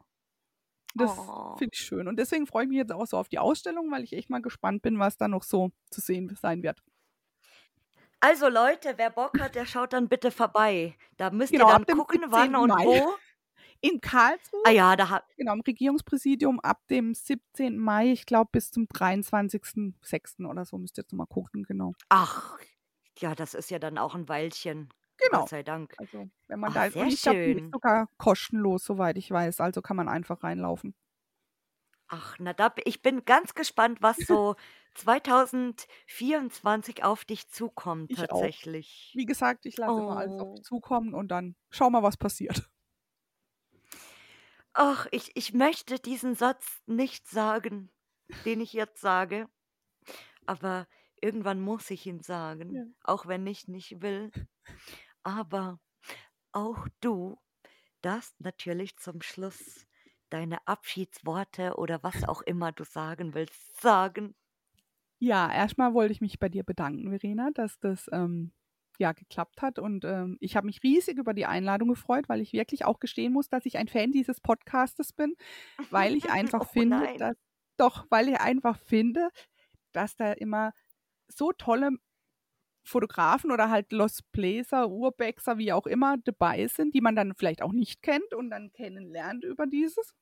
Das Oh. finde ich schön. Und deswegen freue ich mich jetzt auch so auf die Ausstellung, weil ich echt mal gespannt bin, was da noch so zu sehen sein wird. Also, Leute, wer Bock hat, der schaut dann bitte vorbei. Da müsst ihr Genau, dann ab dem gucken, wann 17. und Mai. wo. In Karlsruhe, Ah ja, da ha genau, im Regierungspräsidium ab dem 17. Mai, ich glaube, bis zum 23.06. oder so. Müsst ihr jetzt mal gucken, genau. Ach, ja, das ist ja dann auch 'n Weilchen. Genau. Gott sei Dank. Also, wenn man Ach, da sehr und ich glaube, die ist sogar kostenlos, soweit ich weiß. Also, kann man einfach reinlaufen. Ach, na da ich bin ganz gespannt, was so 2024 auf dich zukommt Ich auch. tatsächlich. Wie gesagt, ich lasse immer alles auf Oh. mich zukommen und dann schauen wir, was passiert. Ach, ich ich möchte diesen Satz nicht sagen, den ich jetzt sage, aber irgendwann muss ich ihn Ja. sagen, auch wenn ich nicht will. Aber auch du darfst natürlich zum Schluss deine Abschiedsworte oder was auch immer du sagen willst, sagen. Ja, erst mal wollte ich mich bei dir bedanken, Verena, dass das, ähm, ja, geklappt hat und, ähm, ich habe mich riesig über die Einladung gefreut, weil ich wirklich auch gestehen muss, dass ich ein Fan dieses Podcastes bin, weil ich einfach Oh finde, nein. dass Doch, weil ich einfach finde, dass da immer so tolle Fotografen oder halt Lost Placer, Urbexer, wie auch immer, dabei sind, die man dann vielleicht auch nicht kennt und dann kennenlernt über dieses.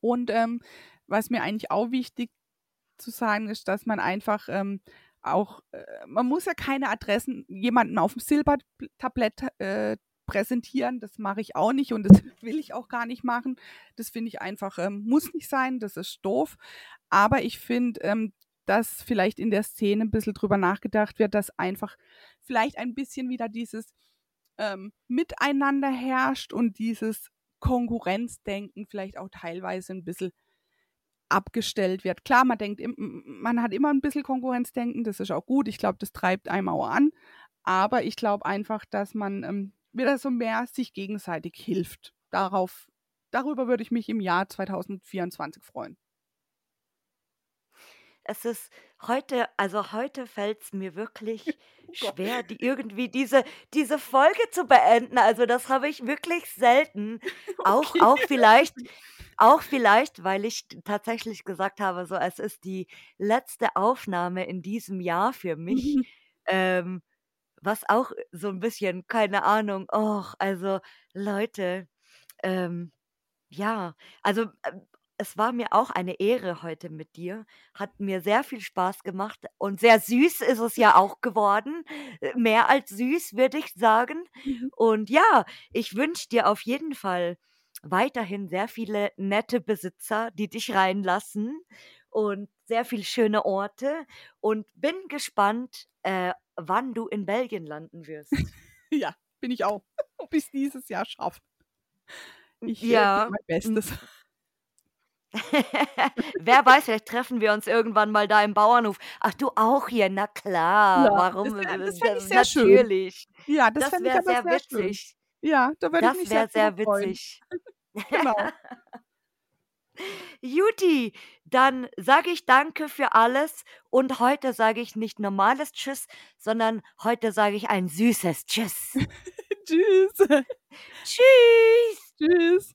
Und ähm, was mir eigentlich auch wichtig zu sagen ist, dass man einfach ähm, auch, äh, man muss ja keine Adressen jemanden auf dem Silbertablett äh, präsentieren. Das mache ich auch nicht und das will ich auch gar nicht machen. Das finde ich einfach, ähm, muss nicht sein, das ist doof. Aber ich finde, ähm, dass vielleicht in der Szene ein bisschen drüber nachgedacht wird, dass einfach vielleicht ein bisschen wieder dieses ähm, Miteinander herrscht und dieses Konkurrenzdenken vielleicht auch teilweise ein bisschen abgestellt wird. Klar, man denkt, man hat immer ein bisschen Konkurrenzdenken, das ist auch gut. Ich glaube, das treibt einem auch an. Aber ich glaube einfach, dass man ähm, wieder so mehr sich gegenseitig hilft. Darauf, darüber würde ich mich im Jahr 2024 freuen es ist heute, also heute fällt es mir wirklich oh schwer, die irgendwie diese, diese Folge zu beenden. Also das habe ich wirklich selten. Auch, auch vielleicht, auch vielleicht, weil ich tatsächlich gesagt habe, so es ist die letzte Aufnahme in diesem Jahr für mich. ähm, was auch so ein bisschen, keine Ahnung, och, also Leute, ähm, ja, also äh, es war mir auch eine Ehre heute mit dir. Hat mir sehr viel Spaß gemacht und sehr süß ist es ja auch geworden. Äh, mehr als süß, würde ich sagen. Mhm. Und ja, ich wünsche dir auf jeden Fall weiterhin sehr viele nette Besitzer, die dich reinlassen und sehr viele schöne Orte und bin gespannt, äh, wann du in Belgien landen wirst. ja, bin ich auch. Ob ich es dieses Jahr schaffe. Ich äh, ja. mein Bestes. Wer weiß, vielleicht treffen wir uns irgendwann mal da im Bauernhof. Ach, du auch hier, na klar. Ja, Warum? Das, wär, das, das sehr natürlich. Schön. Ja, das, das wäre sehr, sehr witzig. Schön. Ja, da würde ich mich sehr, sehr witzig. genau. Juti, dann sage ich danke für alles und heute sage ich nicht normales Tschüss, sondern heute sage ich ein süßes Tschüss. Tschüss. Tschüss. Tschüss.